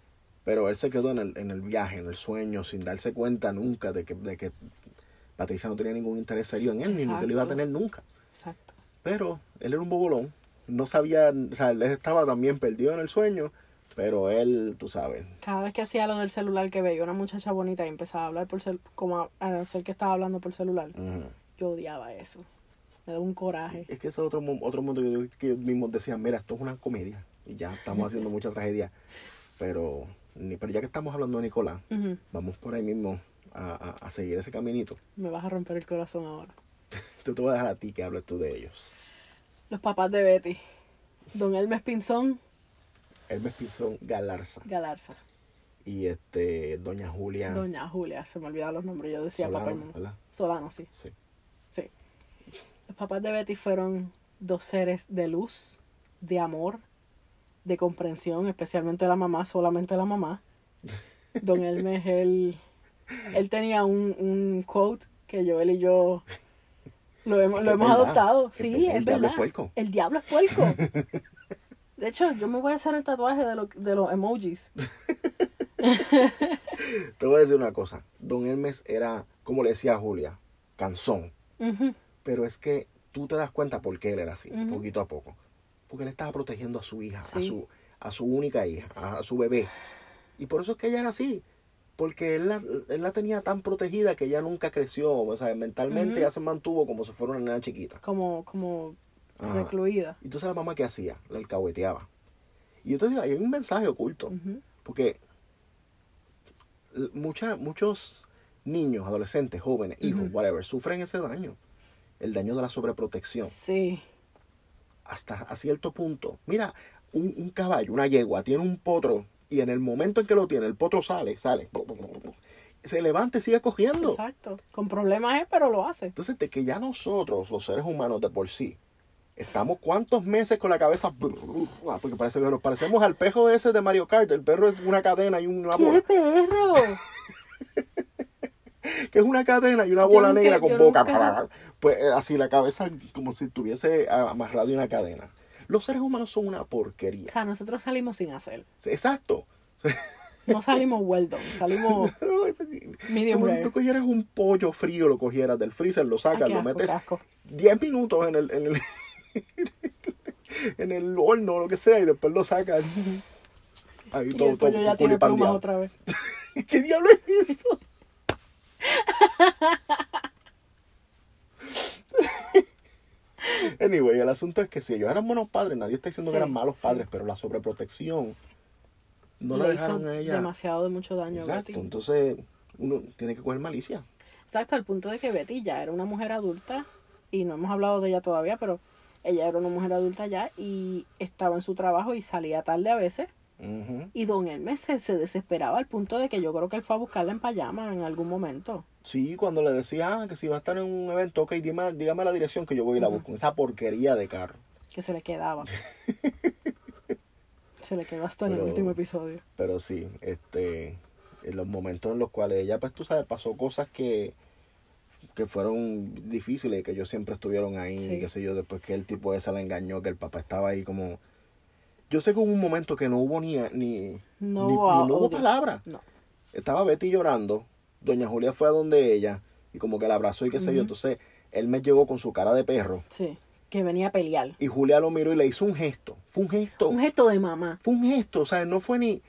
Pero él se quedó en el, en el viaje, en el sueño, sin darse cuenta nunca de que, de que Patricia no tenía ningún interés serio en él, ni que lo iba a tener nunca. exacto. Pero él era un bobolón, no sabía, o sea, él estaba también perdido en el sueño, Pero él, tú sabes. Cada vez que hacía lo del celular que veía una muchacha bonita y empezaba a hablar por cel como a, hacer que estaba hablando por celular, yo odiaba eso. Me da un coraje. Es que ese es otro, otro mundo que, yo- que ellos mismos decían, mira, esto es una comedia. Y ya estamos haciendo mucha tragedia. Pero, pero ya que estamos hablando de Nicolás, vamos por ahí mismo a, a- a seguir ese caminito. Me vas a romper el corazón ahora. Yo te voy a dejar a ti que hables tú de ellos. Los papás de Betty. Don Hermes Pinzón, Hermes Pinzón Galarza Galarza. y este Doña Julia Doña Julia, se me olvidaron los nombres. Yo decía papá Solano. ¿verdad? Solano, sí. Sí. Sí. Los papás de Betty fueron dos seres de luz, de amor, de comprensión, especialmente la mamá, solamente la mamá. Don Hermes, él, él tenía un, un quote que Joel y yo lo hemos, lo hemos adoptado. Sí, verdad, es el diablo es puerco. El diablo es puerco. De hecho, yo me voy a hacer el tatuaje de, lo- de los emojis. Te voy a decir una cosa. Don Hermes era, como le decía a Julia, canzón. Pero es que tú te das cuenta por qué él era así, poquito a poco. Porque él estaba protegiendo a su hija, a, su, a su única hija, a, a su bebé. Y por eso es que ella era así. Porque él la, él la tenía tan protegida que ella nunca creció. O sea, mentalmente Ujú. ella se mantuvo como si fuera una nena chiquita. Como, como Ajá. recluida. Y entonces la mamá, ¿qué hacía? La alcahueteaba. Y yo te digo, hay un mensaje oculto. Porque mucha- muchos niños, adolescentes, jóvenes, hijos, whatever, sufren ese daño. El daño de la sobreprotección. Sí. Hasta a cierto punto. Mira, un, un caballo, una yegua, tiene un potro y en el momento en que lo tiene, el potro sale, sale. Se levanta y sigue cogiendo. Exacto. Con problemas es, pero lo hace. Entonces, de que ya nosotros, los seres humanos de por sí, estamos cuántos meses con la cabeza. Porque parece que nos parecemos al perro ese de Mario Kart. El perro es una cadena y una ¡Qué bola. perro! Que es una cadena y una bola nunca- negra con boca. nunca- Pues eh, así la cabeza como si estuviese amarrado en una cadena. Los seres humanos son una porquería. O sea, nosotros salimos sin hacer. Exacto. No salimos well done, salimos medium Como si tú cogieras un pollo frío, lo cogieras del freezer, lo sacas, lo asco, metes qué asco. 10 minutos en el, en el, en el horno o lo que sea y después lo sacas. Ahí Y todo, el pollo todo ya tiene plumas pulipandeado. otra vez. ¿Qué diablo es eso? Anyway, el asunto es que si ellos eran buenos padres, nadie está diciendo Sí, que eran malos sí. padres, pero la sobreprotección no la dejaron a ella. demasiado de mucho daño a Exacto, Betty. entonces uno tiene que coger malicia. Exacto, al punto de que Betty ya era una mujer adulta, y no hemos hablado de ella todavía, pero ella era una mujer adulta ya y estaba en su trabajo y salía tarde a veces. Y don Hermes se, se desesperaba al punto de que yo creo que él fue a buscarla en pijama en algún momento. Sí, cuando le decía ah, que si va a estar en un evento, ok, dígame, dígame la dirección que yo voy a ir a buscar esa porquería de carro. que se le quedaba. se le quedó hasta en el último episodio. Pero sí, este, en los momentos en los cuales ella, pues tú sabes, pasó cosas que, que fueron difíciles, que ellos siempre estuvieron ahí, Sí. qué sé yo, después que el tipo ese la engañó, que el papá estaba ahí como... Yo sé que hubo un momento que no hubo ni, ni, No ni- hubo no hubo palabra. No. Estaba Betty llorando, doña Julia fue a donde ella y como que la abrazó y qué sé yo, entonces él me llegó con su cara de perro Sí, que venía a pelear. y Julia lo miró y le hizo un gesto, fue un gesto, Un gesto de mamá. fue un gesto, o sea, no fue ni,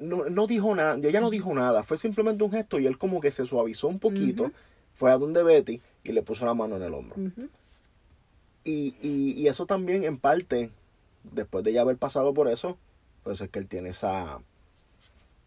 no, no dijo nada, ella no dijo nada, fue simplemente un gesto y él como que se suavizó un poquito, fue a donde Betty y le puso la mano en el hombro. Y, y, y eso también en parte, después de ya haber pasado por eso, pues es que él tiene esa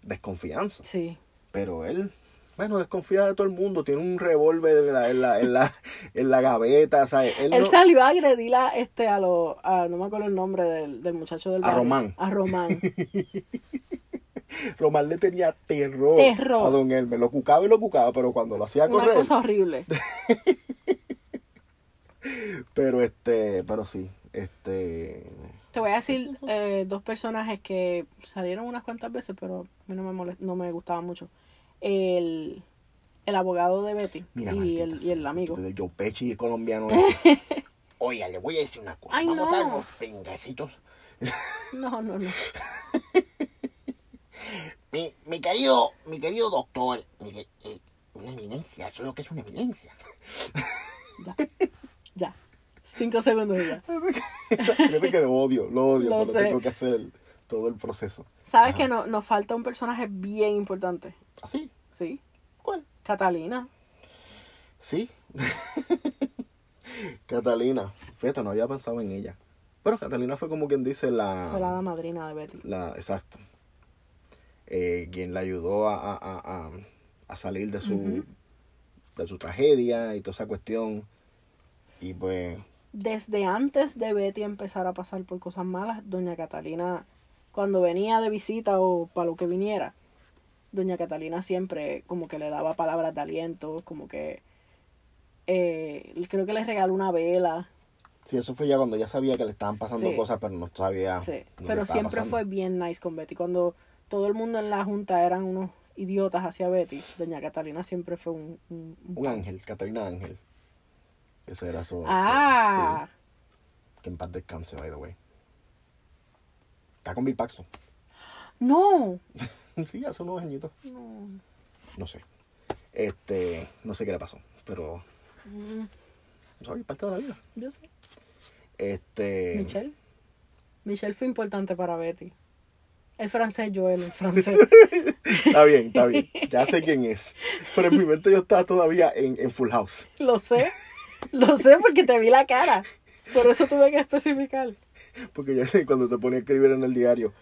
desconfianza. Sí. Pero él, bueno, desconfía de todo el mundo, tiene un revólver en la, en la, en la, en la gaveta, ¿sabes? Él Él no- salió a agredir a, este, a lo, a, no me acuerdo el nombre del, del muchacho del A barrio. Román. A Román. Román le tenía terror, Terror. a Don Hermes. Lo cucaba y lo cucaba, pero cuando lo hacía Una correr. cosa horrible. Pero este, pero sí, este. Te voy a decir eh, dos personajes que salieron unas cuantas veces, pero a mí no me, molest- no me gustaban mucho. El, el abogado de Betty Mira, y, el, y el amigo. Del Joe Pesci colombiano ese. Oiga, le voy a decir una cosa. Ay, Vamos no. a dar unos pringasitos. No, no, no. Mi, mi querido, mi querido doctor, mire, eh, una eminencia, eso es lo que es una eminencia. Ya. Ya. Cinco segundos y ya. Fíjate que lo odio, lo odio, Lo pero tengo que hacer. todo el proceso. ¿Sabes Ajá. que no, nos falta un personaje bien importante? ¿Así? Sí, ¿Cuál? Catalina. Sí. Catalina. Fíjate, no había pensado en ella. Pero Catalina fue como quien dice la... Fue la madrina de Betty. la exacto. Eh, quien la ayudó a, a, a, a- salir de su, de su tragedia y toda esa cuestión. Y pues, Desde antes de Betty empezar a pasar por cosas malas, doña Catalina, cuando venía de visita o para lo que viniera, doña Catalina siempre como que le daba palabras de aliento, como que eh, creo que le regaló una vela. sí, eso fue ya cuando ya sabía que le estaban pasando Sí. cosas, pero no sabía. Sí, pero siempre pasando. fue bien nice con Betty. Cuando todo el mundo en la junta eran unos idiotas hacia Betty, doña Catalina siempre fue un... un- un- Un ángel, Catalina Ángel. Ese era su. su- ah, sí, que en paz descanse, by the way. Está con Bill Paxton. no. sí, hace unos añitos. no. No sé. Este, no sé qué le pasó, pero. Mm, Sorry, parte de la vida. yo sé. Este. Michelle. Michelle fue importante para Betty. El francés, Joel, el francés. Está bien, está bien. Ya sé quién es. Pero en mi mente yo estaba todavía en, en Full House. Lo sé. Lo sé porque te vi la cara. Por eso tuve que especificar. Porque ya sé cuando se pone a escribir en el diario.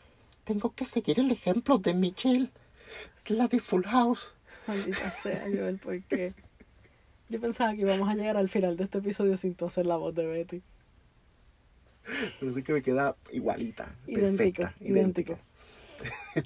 Tengo que seguir el ejemplo de Michelle. La de Full House. Maldita sea, Joel, porque yo pensaba que íbamos a llegar al final de este episodio sin tú hacer la voz de Betty. Así que me queda igualita. Idéntico, perfecta. idéntico.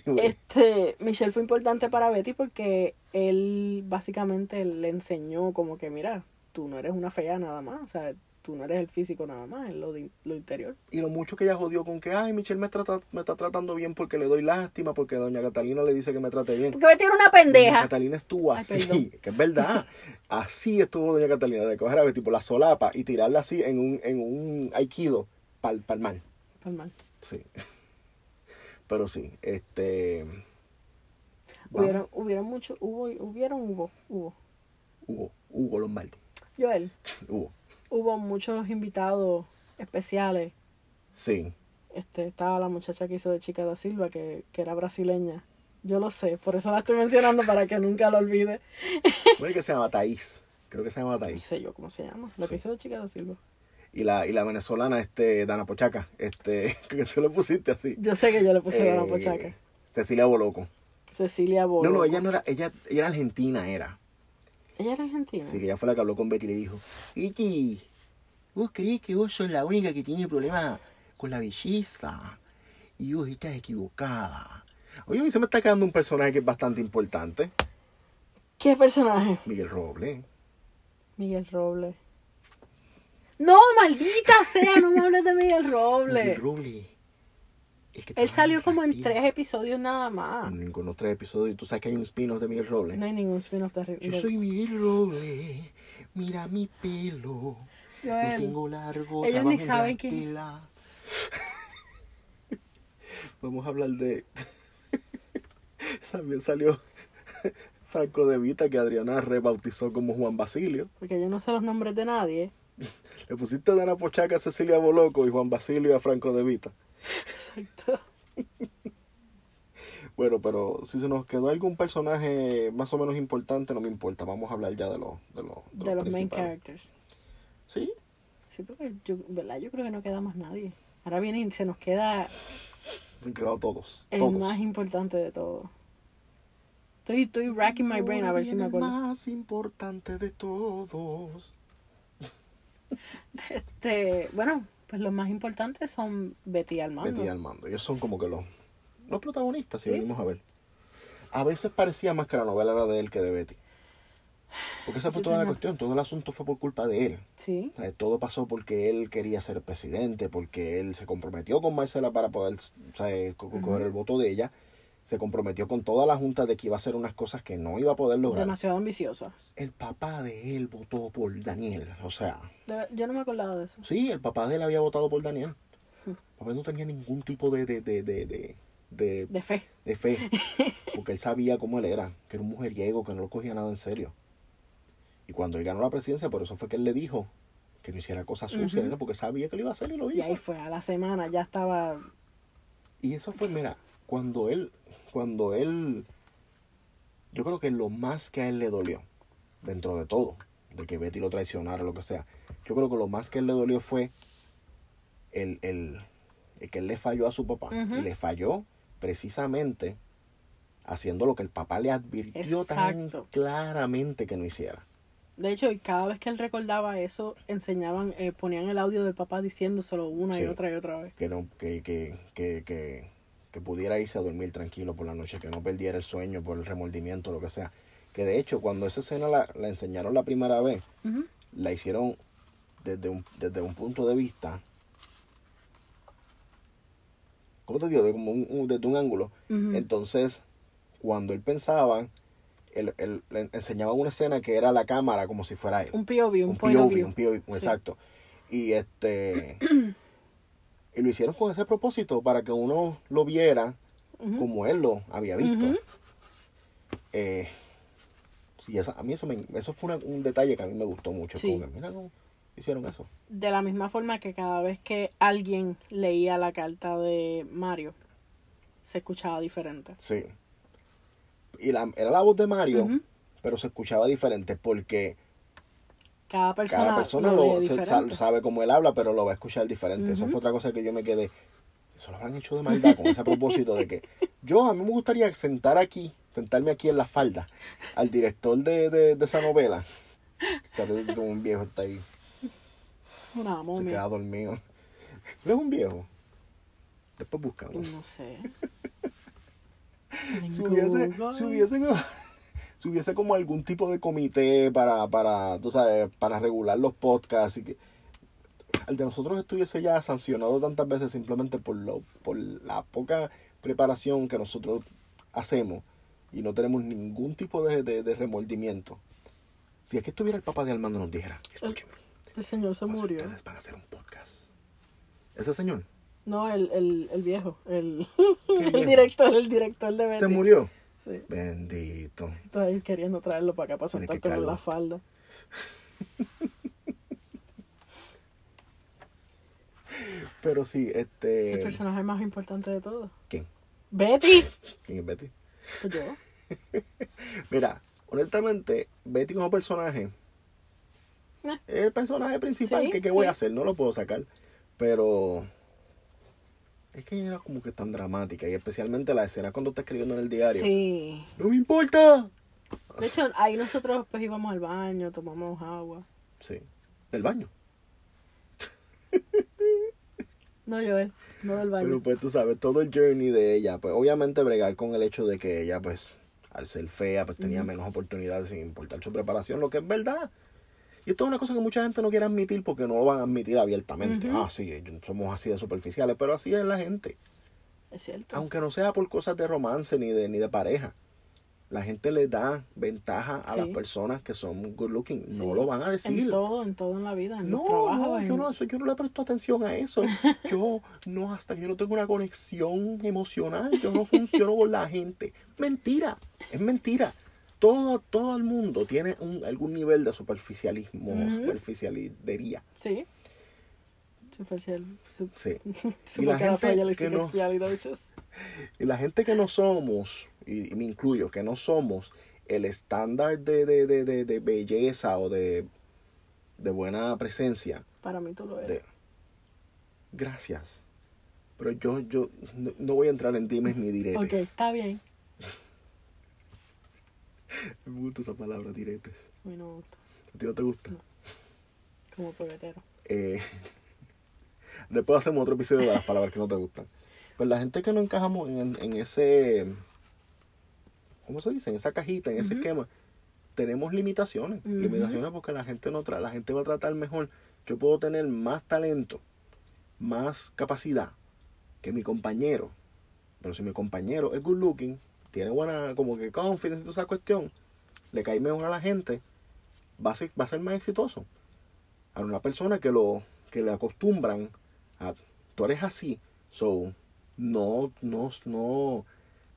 Anyway, Este, Michelle fue importante para Betty porque él básicamente le enseñó como que, mira, tú no eres una fea nada más, o sea, tú no eres el físico nada más, es lo, de- lo interior. Y lo mucho que ella jodió con que, ay, Michelle me, trata, me está tratando bien porque le doy lástima, porque doña Catalina le dice que me trate bien. Porque Betty era una Doña pendeja. Catalina estuvo así, que es verdad. Así estuvo doña Catalina, de coger a Betty por la solapa y tirarla así en un, en un aikido para el mal. Normal. Sí. Pero sí, este... Hubieron, hubieron mucho, hubo, hubieron, hubo, hubo. Hugo, Hugo Lombardi. Joel, Hugo. hubo muchos invitados especiales. Sí. Este, estaba la muchacha que hizo de Chica da Silva, que, que era brasileña. Yo lo sé, por eso la estoy mencionando para que nunca lo olvide. Bueno, que se llama Thaís. Creo que se llama No Thaís. sé yo cómo se llama. La que Sí. hizo de Chica da Silva. Y la, y la venezolana, este, Dana Pochaca, este, que tú le pusiste así. Yo sé que yo le puse Eh, Dana Pochaca. Cecilia Boloco. Cecilia Bolo. No, no, ella no era, ella, ella era argentina, era. Ella era argentina. Sí, que ella fue la que habló con Betty y le dijo, Betty, ¿vos crees que vos sos la única que tiene problema con la belleza? Y vos estás equivocada. Oye, a mí se me está quedando un personaje que es bastante importante. ¿Qué personaje? Miguel Robles. Miguel Robles. No, maldita sea, no me hables de Miguel Robles. Miguel Robles. Él salió como en tres episodios nada más. En los tres episodios. Tú sabes que hay un spin-off de Miguel Robles. No hay ningún spin-off de Yo soy Miguel Robles. Mira mi pelo. Lo Joel, tengo largo. ellos ni saben quién-. Vamos a hablar de. También salió Franco de Vita que Adriana rebautizó como Juan Basilio. Porque yo no sé los nombres de nadie. Le pusiste a Dana Pochaca a Cecilia Boloco y Juan Basilio a Franco de Vita. Exacto. Bueno, pero si se nos quedó algún personaje más o menos importante, no me importa. Vamos a hablar ya de los de los, de De los los main characters. Sí, Sí, porque yo, ¿verdad? yo creo que no queda más nadie. Ahora viene y se nos queda se han quedado todos. el todos. más importante de todo. Estoy, estoy racking my brain a ver si me acuerdo. El más importante de todos. Este, bueno, pues los más importantes son Betty y Armando. Betty y Armando. Ellos son como que los, los protagonistas, si Sí. venimos a ver. A veces parecía más que la novela era de él que de Betty. Porque esa fue toda la cuestión. Todo el asunto fue por culpa de él. Sí, O sea, todo pasó porque él quería ser presidente, porque él se comprometió con Marcela para poder o sea, co- coger el voto de ella. Se comprometió con toda la junta de que iba a hacer unas cosas que no iba a poder lograr. demasiado ambiciosas. El papá de él votó por Daniel. O sea, De- Yo no me acordaba de eso. sí, el papá de él había votado por Daniel. Hmm. El papá no tenía ningún tipo de, de, de, de, de, de- fe. de fe. Porque él sabía cómo él era, que era un mujeriego, que no lo cogía nada en serio. Y cuando él ganó la presidencia, por eso fue que él le dijo que no hiciera cosas sucias, Ujú. ¿no? porque sabía que lo iba a hacer y lo Y hizo. ahí fue, a la semana ya estaba Y eso fue, mira, cuando él, cuando él, yo creo que lo más que a él le dolió, dentro de todo, de que Betty lo traicionara o lo que sea, yo creo que lo más que a él le dolió fue el, el, el que él le falló a su papá. Y le falló precisamente haciendo lo que el papá le advirtió tan claramente que no hiciera. De hecho, y cada vez que él recordaba eso, enseñaban, eh, ponían el audio del papá diciéndoselo una Sí. y otra y otra vez. que no que, que, que, que, que pudiera irse a dormir tranquilo por la noche, que no perdiera el sueño por el remordimiento, lo que sea. Que de hecho, cuando esa escena la, la enseñaron la primera vez, la hicieron desde un, desde un punto de vista, ¿cómo te digo? De como un- un- desde un ángulo. Entonces, cuando él pensaba, él, él- le enseñaba una escena que era la cámara como si fuera él Un POV, un, un POV, un POV, exacto. Y este y lo hicieron con ese propósito para que uno lo viera como él lo había visto. Ujú. Eh, sí, eso, a mí eso, me- eso fue una- un detalle que a mí me gustó mucho. Sí. mira cómo hicieron eso. De la misma forma que cada vez que alguien leía la carta de Mario, se escuchaba diferente. Sí. Y la, era la voz de Mario, pero se escuchaba diferente porque Cada persona, cada persona lo se- sabe cómo él habla, pero lo va a escuchar diferente. Eso fue otra cosa que yo me quedé. Eso lo habrán hecho de maldad con ese propósito de que yo a mí me gustaría sentar aquí, sentarme aquí en la falda al director de, de, de esa novela. Está un viejo está ahí, Una se momia. queda dormido. ¿No es un viejo? Después buscamos. No sé. Hubiese, si hubiese, si hubiese como algún tipo de comité para, para, tú sabes, para regular los podcasts y que el de nosotros estuviese ya sancionado tantas veces simplemente por lo, por la poca preparación que nosotros hacemos y no tenemos ningún tipo de, de, de remordimiento. Si aquí estuviera el papá de Armando nos dijera, escúcheme, El señor se murió. ustedes van a hacer un podcast. Ese señor No, el, el, el viejo. El, ¿Qué el viejo? director, el director de Betty. se murió. Sí. Bendito. Estoy queriendo traerlo para acá para Tiene que sentarte en la falda. Pero sí, El este... personaje más importante de todos. ¿Quién? Betty. ¿Quién es Betty? Pues yo. Mira, honestamente, Betty como personaje Eh. es el personaje principal. Sí, que ¿Qué voy a hacer? No lo puedo sacar. Pero es que era como que tan dramática. Y especialmente la escena cuando está escribiendo en el diario. Sí. ¡No me importa! De hecho, ahí nosotros pues íbamos al baño, tomamos agua. Sí. Del baño. No, Joel, no del baño. Pero pues tú sabes, todo el journey de ella, pues obviamente bregar con el hecho de que ella, pues, al ser fea, pues tenía menos oportunidades sin importar su preparación, lo que es verdad. Y esto es una cosa que mucha gente no quiere admitir porque no lo van a admitir abiertamente. Ah, sí, somos así de superficiales, pero así es la gente. Es cierto. Aunque no sea por cosas de romance ni de, ni de pareja. La gente le da ventaja a las personas que son good looking. Sí. No lo van a En decir. todo, en todo en la vida, en los No, trabajos. no, en- yo no, eso, yo no le presto atención a eso. Yo no, hasta que yo no tengo una conexión emocional, yo no funciono con la gente. Mentira, es mentira. Todo, todo el mundo tiene un, algún nivel de superficialismo, superficialidería. Sí. Superficial. Su, Sí. que no-. Y la gente que no somos, y, y me incluyo, que no somos el estándar de, de, de, de, de belleza o de, de buena presencia, Para mí tú lo eres. gracias. Pero yo, yo no, no voy a entrar en dimes ni diretes. ok, está bien. Me gusta esa palabra, diretes. A mí no me gusta. ¿A ti no te gusta? No. Como peguetero. Eh, después hacemos otro episodio de las palabras que no te gustan. Pues la gente que no encajamos en, en ese, ¿cómo se dice? En esa cajita, en ese Ujú. esquema, tenemos limitaciones. Limitaciones porque la gente no tra la gente va a tratar mejor. Yo puedo tener más talento, más capacidad que mi compañero. Pero si mi compañero es good looking, tiene buena como que confidence y toda esa cuestión, le cae mejor a la gente, va a ser, va a ser más exitoso. A una persona que lo que le acostumbran a tú eres así, so no no no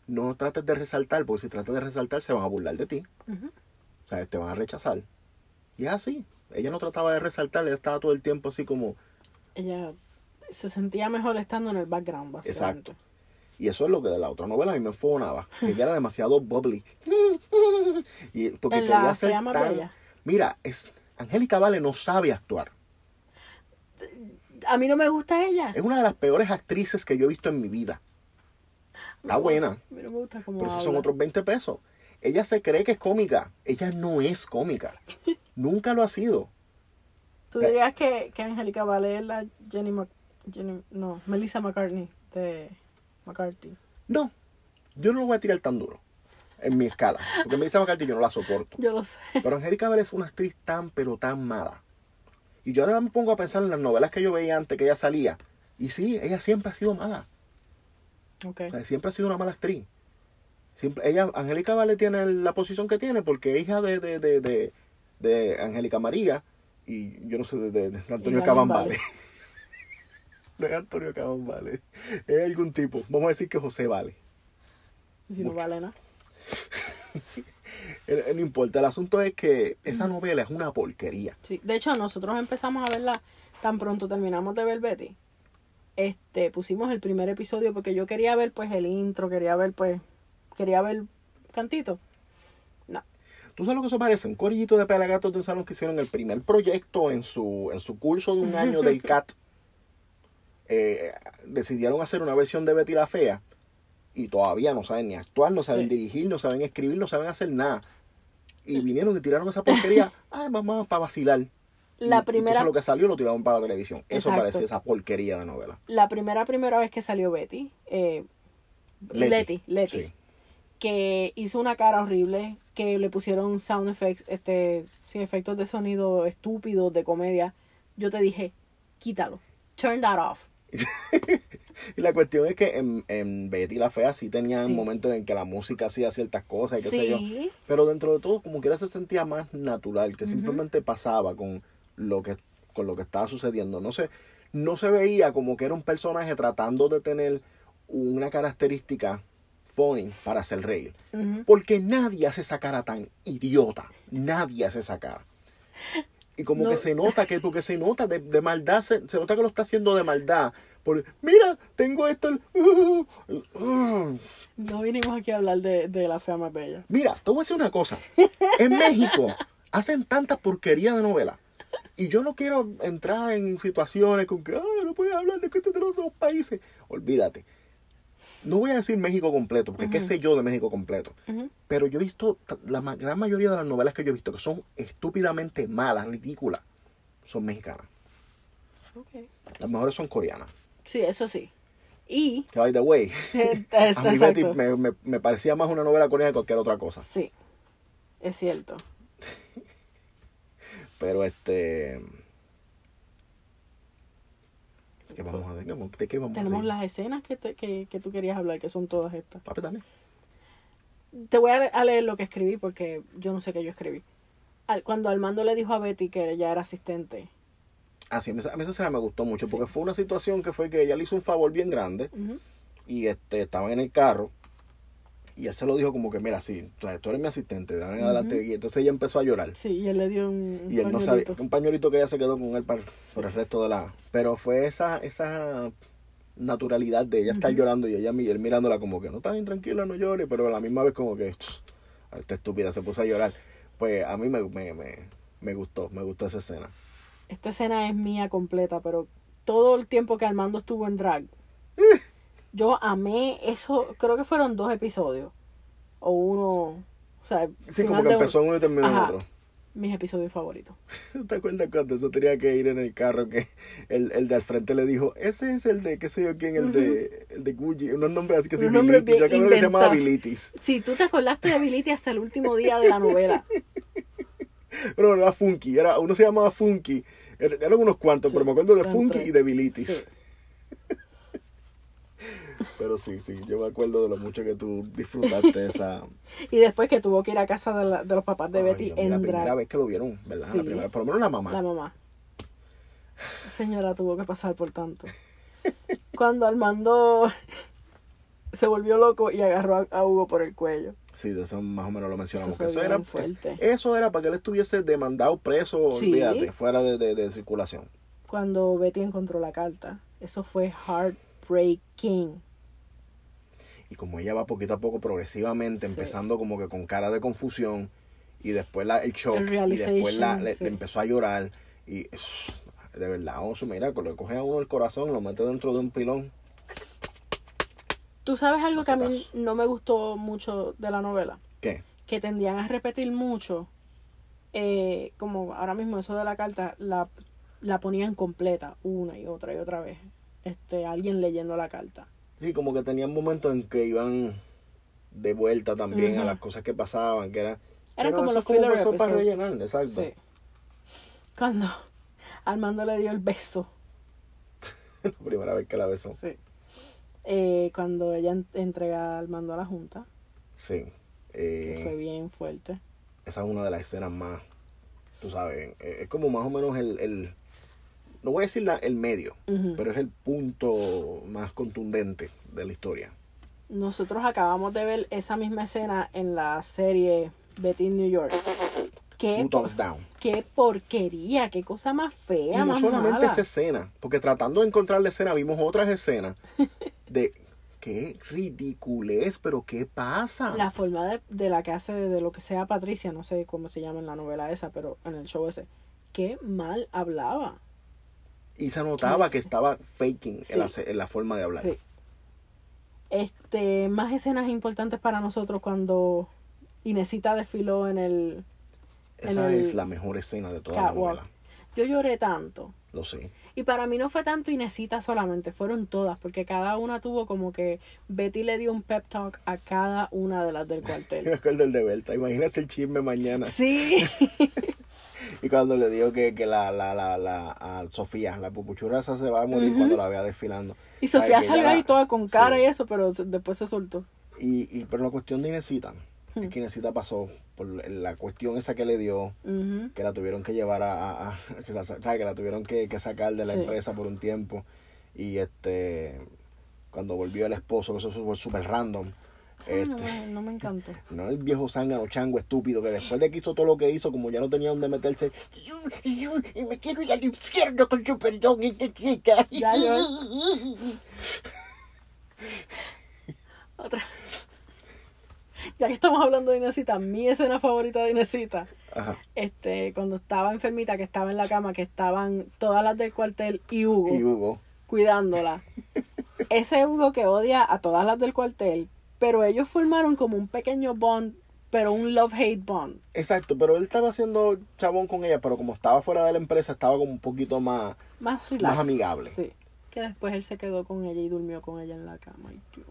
no trates de resaltar, porque si tratas de resaltar se van a burlar de ti, o sea, te van a rechazar. Y es así. Ella no trataba de resaltar, ella estaba todo el tiempo así como Ella se sentía mejor estando en el background, básicamente. Exacto. Y eso es lo que de la otra novela a mí me enfogonaba. que Ella era demasiado bubbly. Y porque En quería la ser Más tan... Bella. Mira, es... Angélica Vale no sabe actuar. A mí no me gusta ella. Es una de las peores actrices que yo he visto en mi vida. Está buena, A mí no me gusta cómo pero esos son otros 20 pesos. Ella se cree que es cómica. Ella no es cómica. Nunca lo ha sido. Tú dirías que, que Angélica Vale es la Jenny, Mac- Jenny no, Melissa McCartney de McCarthy. No, yo no lo voy a tirar tan duro en mi escala. Porque Melissa McCarthy yo no la soporto. Yo lo sé. Pero Angélica Vale es una actriz tan, pero tan mala. Y yo ahora me pongo a pensar en las novelas que yo veía antes que ella salía. Y sí, ella siempre ha sido mala. Ok. O sea, siempre ha sido una mala actriz. Siempre, ella, Angélica Vale tiene la posición que tiene porque es hija de, de, de, de, de Angélica María y yo no sé, de, Antonio Cabán Vale. No es Antonio Cabán Vale. Es algún tipo. Vamos a decir que José Vale. Si no vale nada. Eh, No importa, el asunto es que esa novela es una porquería. Sí. De hecho, nosotros empezamos a verla tan pronto terminamos de ver Betty. Este, pusimos el primer episodio porque yo quería ver pues el intro, quería ver pues, quería ver cantito. No. ¿Tú sabes lo que eso parece? Un corillito de pelagatos de un salón que hicieron el primer proyecto en su, en su curso de un año del CAT. Eh, decidieron hacer una versión de Betty la Fea y todavía no saben ni actuar, no saben Sí. dirigir, no saben escribir, no saben hacer nada. Y vinieron y tiraron esa porquería, ay, mamá, para vacilar. La y primera- entonces lo que salió lo tiraron para la televisión. Eso parece esa porquería de novela. La primera, primera vez que salió Betty, eh, Letty. Letty, Letty, Sí. que hizo una cara horrible, que le pusieron sound effects, este, sí, efectos de sonido estúpidos, de comedia. Yo te dije, quítalo, turn that off. Y la cuestión es que en, en Betty la Fea sí tenían Sí. momentos en que la música hacía ciertas cosas y qué sé yo. Pero dentro de todo, como quiera se sentía más natural, que simplemente pasaba con lo que, con lo que estaba sucediendo. No se, no se veía como que era un personaje tratando de tener una característica funny para hacer reír. Porque nadie hace esa cara tan idiota. Nadie hace esa cara. Y como No. que se nota que, porque se nota de, de maldad, se, se nota que lo está haciendo de maldad. Porque, mira, tengo esto. el- uh, uh. no vinimos aquí a hablar de, de la fea más bella. Mira, te voy a decir una cosa. En México hacen tantas porquerías de novelas. Y yo no quiero entrar en situaciones con que, no puedes hablar de cosas de los otros países. Olvídate. No voy a decir México completo, porque qué sé yo de México completo. Pero yo he visto, la gran mayoría de las novelas que yo he visto que son estúpidamente malas, ridículas, son mexicanas. Ok. Las mejores son coreanas. Sí, eso sí. Y, Que, by the way, Es- a mí Betty me, me- me parecía más una novela coreana que cualquier otra cosa. sí, es cierto. Pero este... ¿Qué vamos a ver? ¿De qué vamos Tenemos a las escenas que, te- que, que tú querías hablar, que son todas estas. Papi, dale. Te voy a, a leer lo que escribí porque yo no sé qué yo escribí. Al- cuando Armando le dijo a Betty que ella era asistente. Ah, sí, a mí esa escena me gustó mucho Sí. porque fue una situación que fue que ella le hizo un favor bien grande y este estaban en el carro y él se lo dijo como que mira sí tú eres mi asistente de ahora en adelante y entonces ella empezó a llorar. Sí, y él le dio un, y él no sabía un pañuelito que ella se quedó con él para, por el resto de la pero fue esa esa naturalidad de ella estar llorando y ella mi- él mirándola como que no está bien tranquila no llores pero a la misma vez como que "Ch, esta estúpida se puso a llorar pues a mí me, me, me, me gustó me gustó esa escena. Esta escena es mía completa, pero todo el tiempo que Armando estuvo en drag, yo amé eso. Creo que fueron dos episodios. O uno. O sea, sí como que empezó uno y terminó en otro mis episodios favoritos. ¿Te acuerdas cuando eso tenía que ir en el carro que el, el de al frente le dijo, ese es el de qué sé yo quién, el de el de Gucci, unos nombres así que nombres Bilitis. Yo creo que se llamaba inventados. Bilitis. Sí, tú te acordaste de Ability hasta el último día de la novela. Pero no era Funky, era, uno se llamaba Funky. Er- Eran unos cuantos, Sí, pero me acuerdo de Funky y de Bilitis. Sí. Pero sí, sí, yo me acuerdo de lo mucho que tú disfrutaste esa. Y después que tuvo que ir a casa de, la- de los papás de Ay, Betty Dios en la drag. primera vez que lo vieron, ¿verdad? Sí. La primera, por lo menos la mamá. La mamá. Señora tuvo que pasar por tanto. Cuando Armando se volvió loco y agarró a, Hugo por el cuello. Sí, de eso más o menos lo mencionamos. Eso que eso, era, fuerte. eso era para que él estuviese demandado, preso, Sí. olvídate, fuera de, de- de circulación. Cuando Betty encontró la carta. Eso fue heartbreaking. Y como ella va poquito a poco, progresivamente, Sí. empezando como que con cara de confusión, y después la, el shock, El y después la, le, sí. le empezó a llorar, y de verdad, oso, mira, le coge a uno el corazón, lo mete dentro de un pilón. Tú sabes algo que a mí no me gustó mucho de la novela, ¿Qué? que tendían a repetir mucho, eh, como ahora mismo eso de la carta, la, la ponían completa una y otra y otra vez. Este, alguien leyendo la carta. Sí, como que tenían momentos en que iban de vuelta también a las cosas que pasaban, que era... Eran como los filler para rellenar, exacto. Sí. Cuando Armando le dio el beso. La primera vez que la besó. Sí. Eh, cuando ella en- entrega al mando a la Junta, Sí. que Eh, fue bien fuerte. esa es una de las escenas más, tú sabes, eh, es como más o menos el, el no voy a decir la- el medio, pero es el punto más contundente de la historia. Nosotros acabamos de ver esa misma escena en la serie Betty in New York. Qué, down. qué porquería, qué cosa más fea, Y no más solamente mala. esa escena, porque tratando de encontrar la escena vimos otras escenas de qué ridiculez, pero qué pasa. La forma de, de la que hace de lo que sea Patricia, no sé cómo se llama en la novela esa, pero en el show ese, qué mal hablaba. Y se notaba que estaba faking Sí. en, la, en la forma de hablar. Sí. Este, más escenas importantes para nosotros cuando Inesita desfiló en el Esa en el es la mejor escena de toda la novela. Yo lloré tanto. Lo sé. Y para mí no fue tanto Inesita solamente, fueron todas, porque cada una tuvo como que Betty le dio un pep talk a cada una de las del Me cuartel. acuerdo del de Berta. Imagínate el chisme mañana. Sí, Y cuando le dijo que, que la, la, la, la, a Sofía, la pupuchurra esa se va a morir cuando la vea desfilando. y Sofía salió ahí toda con cara sí. y eso, pero después se soltó. Y, y, pero la cuestión de Inesita, Hmm. es que Inesita pasó por la cuestión esa que le dio, que la tuvieron que llevar a, a- a- que, que la tuvieron que, que sacar de la Sí. empresa por un tiempo. Y este, cuando volvió el esposo, que eso fue súper random. No, Este, me, no me encantó. No el viejo zángano chango estúpido que después de que hizo todo lo que hizo, como ya no tenía donde meterse, y yo- y me quiero ir al infierno con su perdón, chica. Ya, yo- Otra. Ya que estamos hablando de Inesita, mi escena favorita de Inesita, Ajá. este, cuando estaba enfermita, que estaba en la cama, que estaban todas las del cuartel y Hugo. Y Hugo, cuidándola. Ese Hugo que odia a todas las del cuartel, pero ellos formaron como un pequeño bond, pero un love-hate bond. exacto, pero él estaba haciendo chabón con ella, pero como estaba fuera de la empresa, estaba como un poquito más, Más relax. Más amigable. Sí. Que después él se quedó con ella y durmió con ella en la cama. Ay, Dios.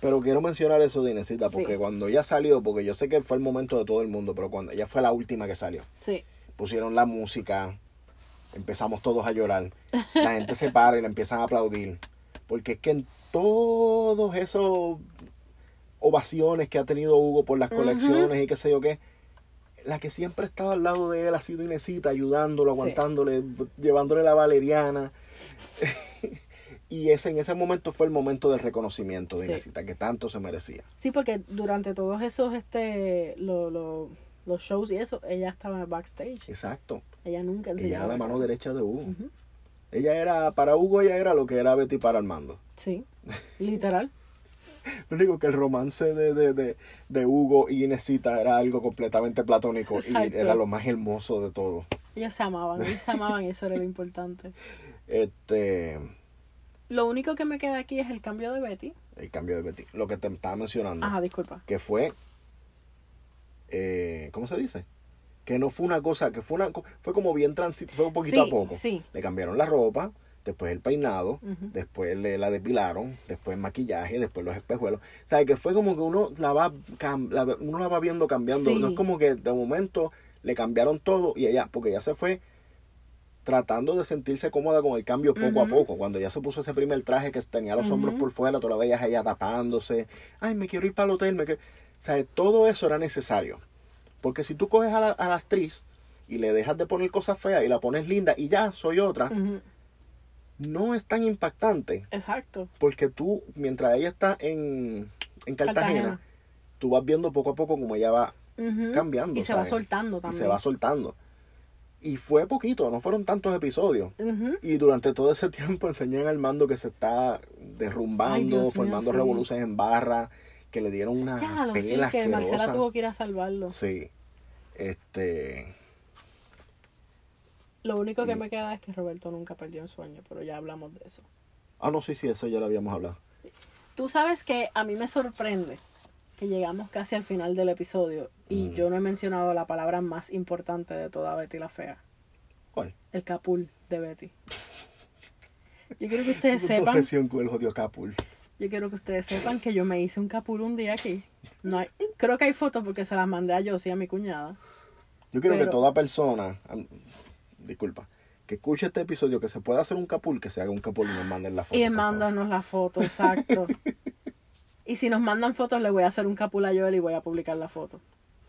Pero quiero mencionar eso de Inesita, porque Sí. cuando ella salió, porque yo sé que fue el momento de todo el mundo, pero cuando ella fue la última que salió, Sí. pusieron la música, empezamos todos a llorar, la gente se para y le empiezan a aplaudir, porque es que todos esos ovaciones que ha tenido Hugo por las colecciones y qué sé yo qué, la que siempre ha estado al lado de él ha sido Inesita, ayudándolo, Sí. aguantándole, llevándole la valeriana. y ese en ese momento fue el momento del reconocimiento de Sí. Inesita, que tanto se merecía. Sí, porque durante todos esos este lo, lo- los shows y eso, ella estaba backstage. Exacto. Ella nunca Ella enseñaba. era la mano derecha de Hugo. Ella era, para Hugo ella era lo que era Betty para Armando. Sí, literal. Lo único que el romance de, de, de, de Hugo y Inesita era algo completamente platónico Exacto. y era lo más hermoso de todo. Ellos se amaban, ellos se amaban y eso era lo importante. Este, Lo único que me queda aquí es el cambio de Betty. el cambio de Betty. Lo que te estaba mencionando, Ajá, disculpa. que fue, eh, ¿cómo se dice? Que no fue una cosa, que fue una fue como bien transit, fue un poquito Sí, a poco. sí. Le cambiaron la ropa, después el peinado, después le la depilaron, después el maquillaje, después los espejuelos. O sea, que fue como que uno la va, cam- la- uno la va viendo cambiando. Sí. No es como que de momento le cambiaron todo y ella, porque ella se fue tratando de sentirse cómoda con el cambio poco a poco. Cuando ya se puso ese primer traje que tenía los hombros por fuera, tú la veías ella tapándose. Ay, me quiero ir para el hotel. Me quiero-". O sea, todo eso era necesario. Porque si tú coges a la, a la actriz y le dejas de poner cosas feas y la pones linda y ya soy otra, no es tan impactante. Exacto. Porque tú, mientras ella está en, en Cartagena, Cartagena. tú vas viendo poco a poco como ella va cambiando. Y se va soltando Y también. se va soltando. Y fue poquito, no fueron tantos episodios. Y durante todo ese tiempo enseñan al mando que se está derrumbando, Ay, Dios mío, formando sí. revoluciones en barra, que le dieron una sí, pela que Marcela tuvo que ir a salvarlo. Sí. Este. Lo único que Y- me queda es que Roberto nunca perdió un sueño, pero ya hablamos de eso. Ah, no, sí, sí, eso ya lo habíamos hablado. Tú sabes que a mí me sorprende que llegamos casi al final del episodio y Mm. yo no he mencionado la palabra más importante de toda Betty la Fea. ¿Cuál? El capul de Betty. Yo quiero que ustedes sepan, obsesión con el jodido Capul. yo quiero que ustedes sepan que yo me hice un capul un día aquí. No hay, creo que hay fotos porque se las mandé a Josie, a mi cuñada. Yo quiero que Pero- toda persona, disculpa, que escuche este episodio, que se pueda hacer un capul, que se haga un capul y nos manden la foto. Y mándanos la foto, exacto. y si nos mandan fotos, le voy a hacer un capul a Joel y voy a publicar la foto.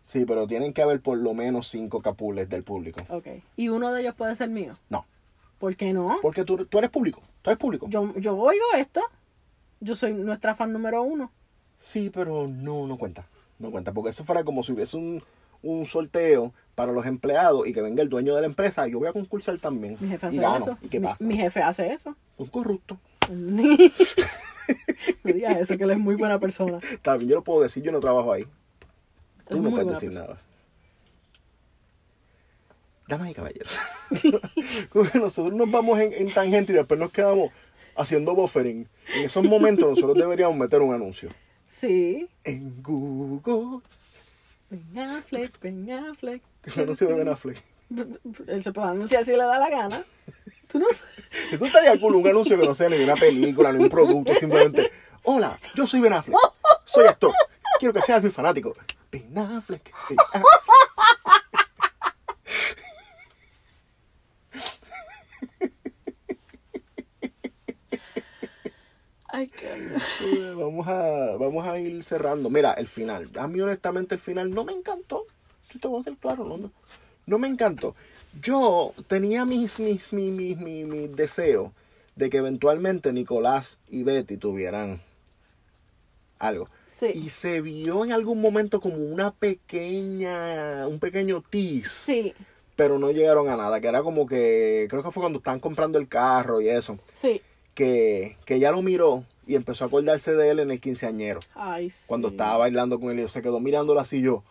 Sí, pero tienen que haber por lo menos cinco capules del público. Ok. ¿Y uno de ellos puede ser mío? No, ¿Por qué no? porque tú, tú eres público. Tú eres público. Yo, yo oigo esto. Yo soy nuestra fan número uno. Sí, pero no, no cuenta. No cuenta, porque eso fuera como si hubiese un, un sorteo para los empleados y que venga el dueño de la empresa. Yo voy a concursar también. Mi jefe y hace gano. eso. ¿Y qué pasa? Mi, jefe hace eso. Un corrupto. no digas eso, que él es muy buena persona. Bien, yo lo puedo decir, yo no trabajo ahí. Tú Es no puedes decir persona. nada. Damas y caballeros. Nosotros nos vamos en, en tangente y después nos quedamos haciendo buffering. En esos momentos nosotros deberíamos meter un anuncio. Sí. En Google. Ben Affleck, Ben Affleck. Un anuncio de Ben Affleck. Él se puede anunciar si le da la gana. Tú no sabes. Eso estaría cool, un anuncio que no sea ni una película, ni un producto, simplemente. Hola, yo soy Ben Affleck. Soy actor. Quiero que seas mi fanático. Ben Affleck. Ben Affleck. Ay, coño. Eh, Vamos a, vamos a ir cerrando. Mira, el final. A mí, honestamente, el final no me encantó. Yo te voy a ser claro, no, no, me encantó. Yo tenía mis, mis, mis, mis, mis, mis deseos de que eventualmente Nicolás y Betty tuvieran algo. Sí. Y se vio en algún momento como una pequeña, un pequeño tease, Sí, pero no llegaron a nada, que era como que, creo que fue cuando estaban comprando el carro y eso, sí. que, que ella lo miró y empezó a acordarse de él en el quinceañero, Ay, sí. cuando estaba bailando con él y se quedó mirándolo así yo,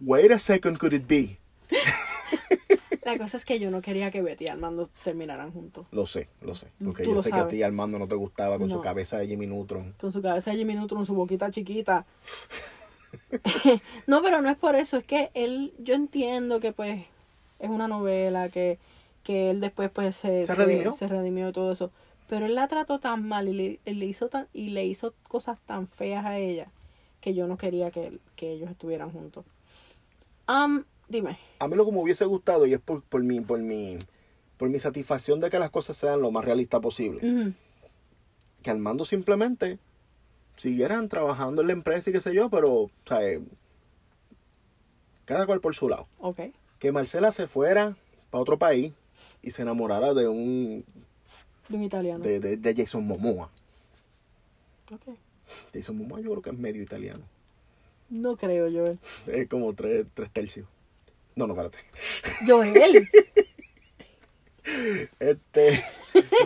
wait a second, could it be? La cosa es que yo no quería que Betty y Armando terminaran juntos. Lo sé, lo sé, porque Tú yo sé que a ti Armando no te gustaba con su cabeza de Jimmy Neutron. Con su cabeza de Jimmy Neutron, su boquita chiquita. no, pero no es por eso. Es que él, yo entiendo que pues es una novela, que, que él después pues se, ¿Se redimió? se redimió y todo eso. Pero él la trató tan mal y le, él le hizo tan, y le hizo cosas tan feas a ella que yo no quería que, que ellos estuvieran juntos. Dime. A mí lo que me hubiese gustado, y es por, por, mi, por, mi, por mi satisfacción de que las cosas sean lo más realista posible, Ujú. que Armando simplemente siguieran trabajando en la empresa y qué sé yo, pero, o sea, eh, cada cual por su lado. Ok. Que Marcela se fuera para otro país y se enamorara de un De un italiano. de, de, de Jason Momoa. Ok. Jason Momoa yo creo que es medio italiano. No creo, Joel. Es como tres, tres tercios. No, no, espérate. Joel. Este,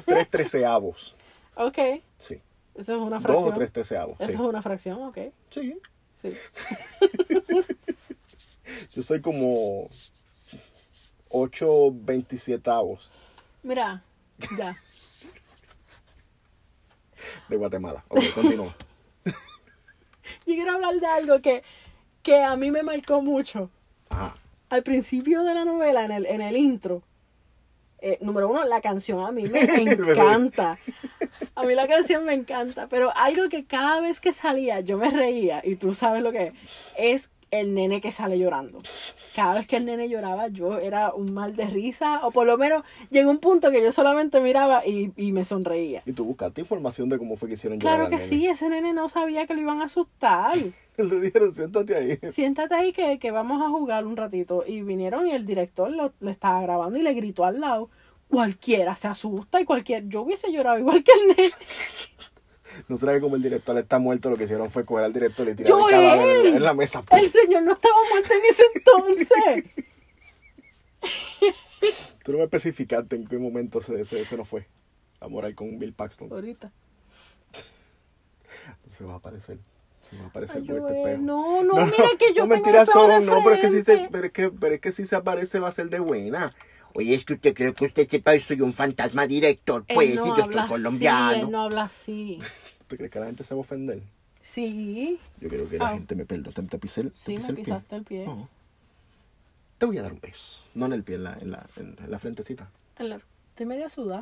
tres treceavos. ok. Sí. Eso es una Dos fracción. o tres treceavos. Eso Sí. es una fracción, ok. sí. Sí. Yo soy como 8 veintisietavos Mira, ya. De Guatemala. Ok, continúa. Yo quiero hablar de algo que, que a mí me marcó mucho. Ajá. Al principio de la novela, en el, en el intro, eh, número uno, la canción a mí me encanta. A mí la canción me encanta, pero algo que cada vez que salía yo me reía, y tú sabes lo que es, es el nene que sale llorando. Cada vez que el nene lloraba yo era un mal de risa, o por lo menos llegó un punto que yo solamente miraba y, y me sonreía. Y tú buscaste información de cómo fue que hicieron llorar Claro al que nene. sí, ese nene no sabía que lo iban a asustar. Le dijeron, siéntate ahí. Siéntate ahí que, que vamos a jugar un ratito. Y vinieron y el director lo, le estaba grabando y le gritó al lado. Cualquiera se asusta y cualquier... Yo hubiese llorado igual que el nene. No será que como el director está muerto, lo que hicieron fue coger al director y le tirar ¡Joel! el cadáver en, en la mesa. El señor no estaba muerto en ese entonces. Tú no me especificaste en qué momento se, se, se nos fue a morar con Bill Paxton. Ahorita. Se va a aparecer. Se va a aparecer Ay, este espejo. no, no, mira que yo no, tengo mentiras de son, no, pero es que si se, frente. pero es que, pero es que si se aparece va a ser de buena. Oye, es que usted cree que usted sepa, yo soy un fantasma director, pues, no y yo habla soy así, colombiano. él no habla así. ¿Tú crees que la gente se va a ofender? Sí, Yo creo que la Ah. gente me perdona. ¿Te, te pisé, el- te sí, pisé me el pie? pisaste el pie. No. Te voy a dar un beso. No en el pie, en la, en la, en la frentecita. En la- Estoy media sudada.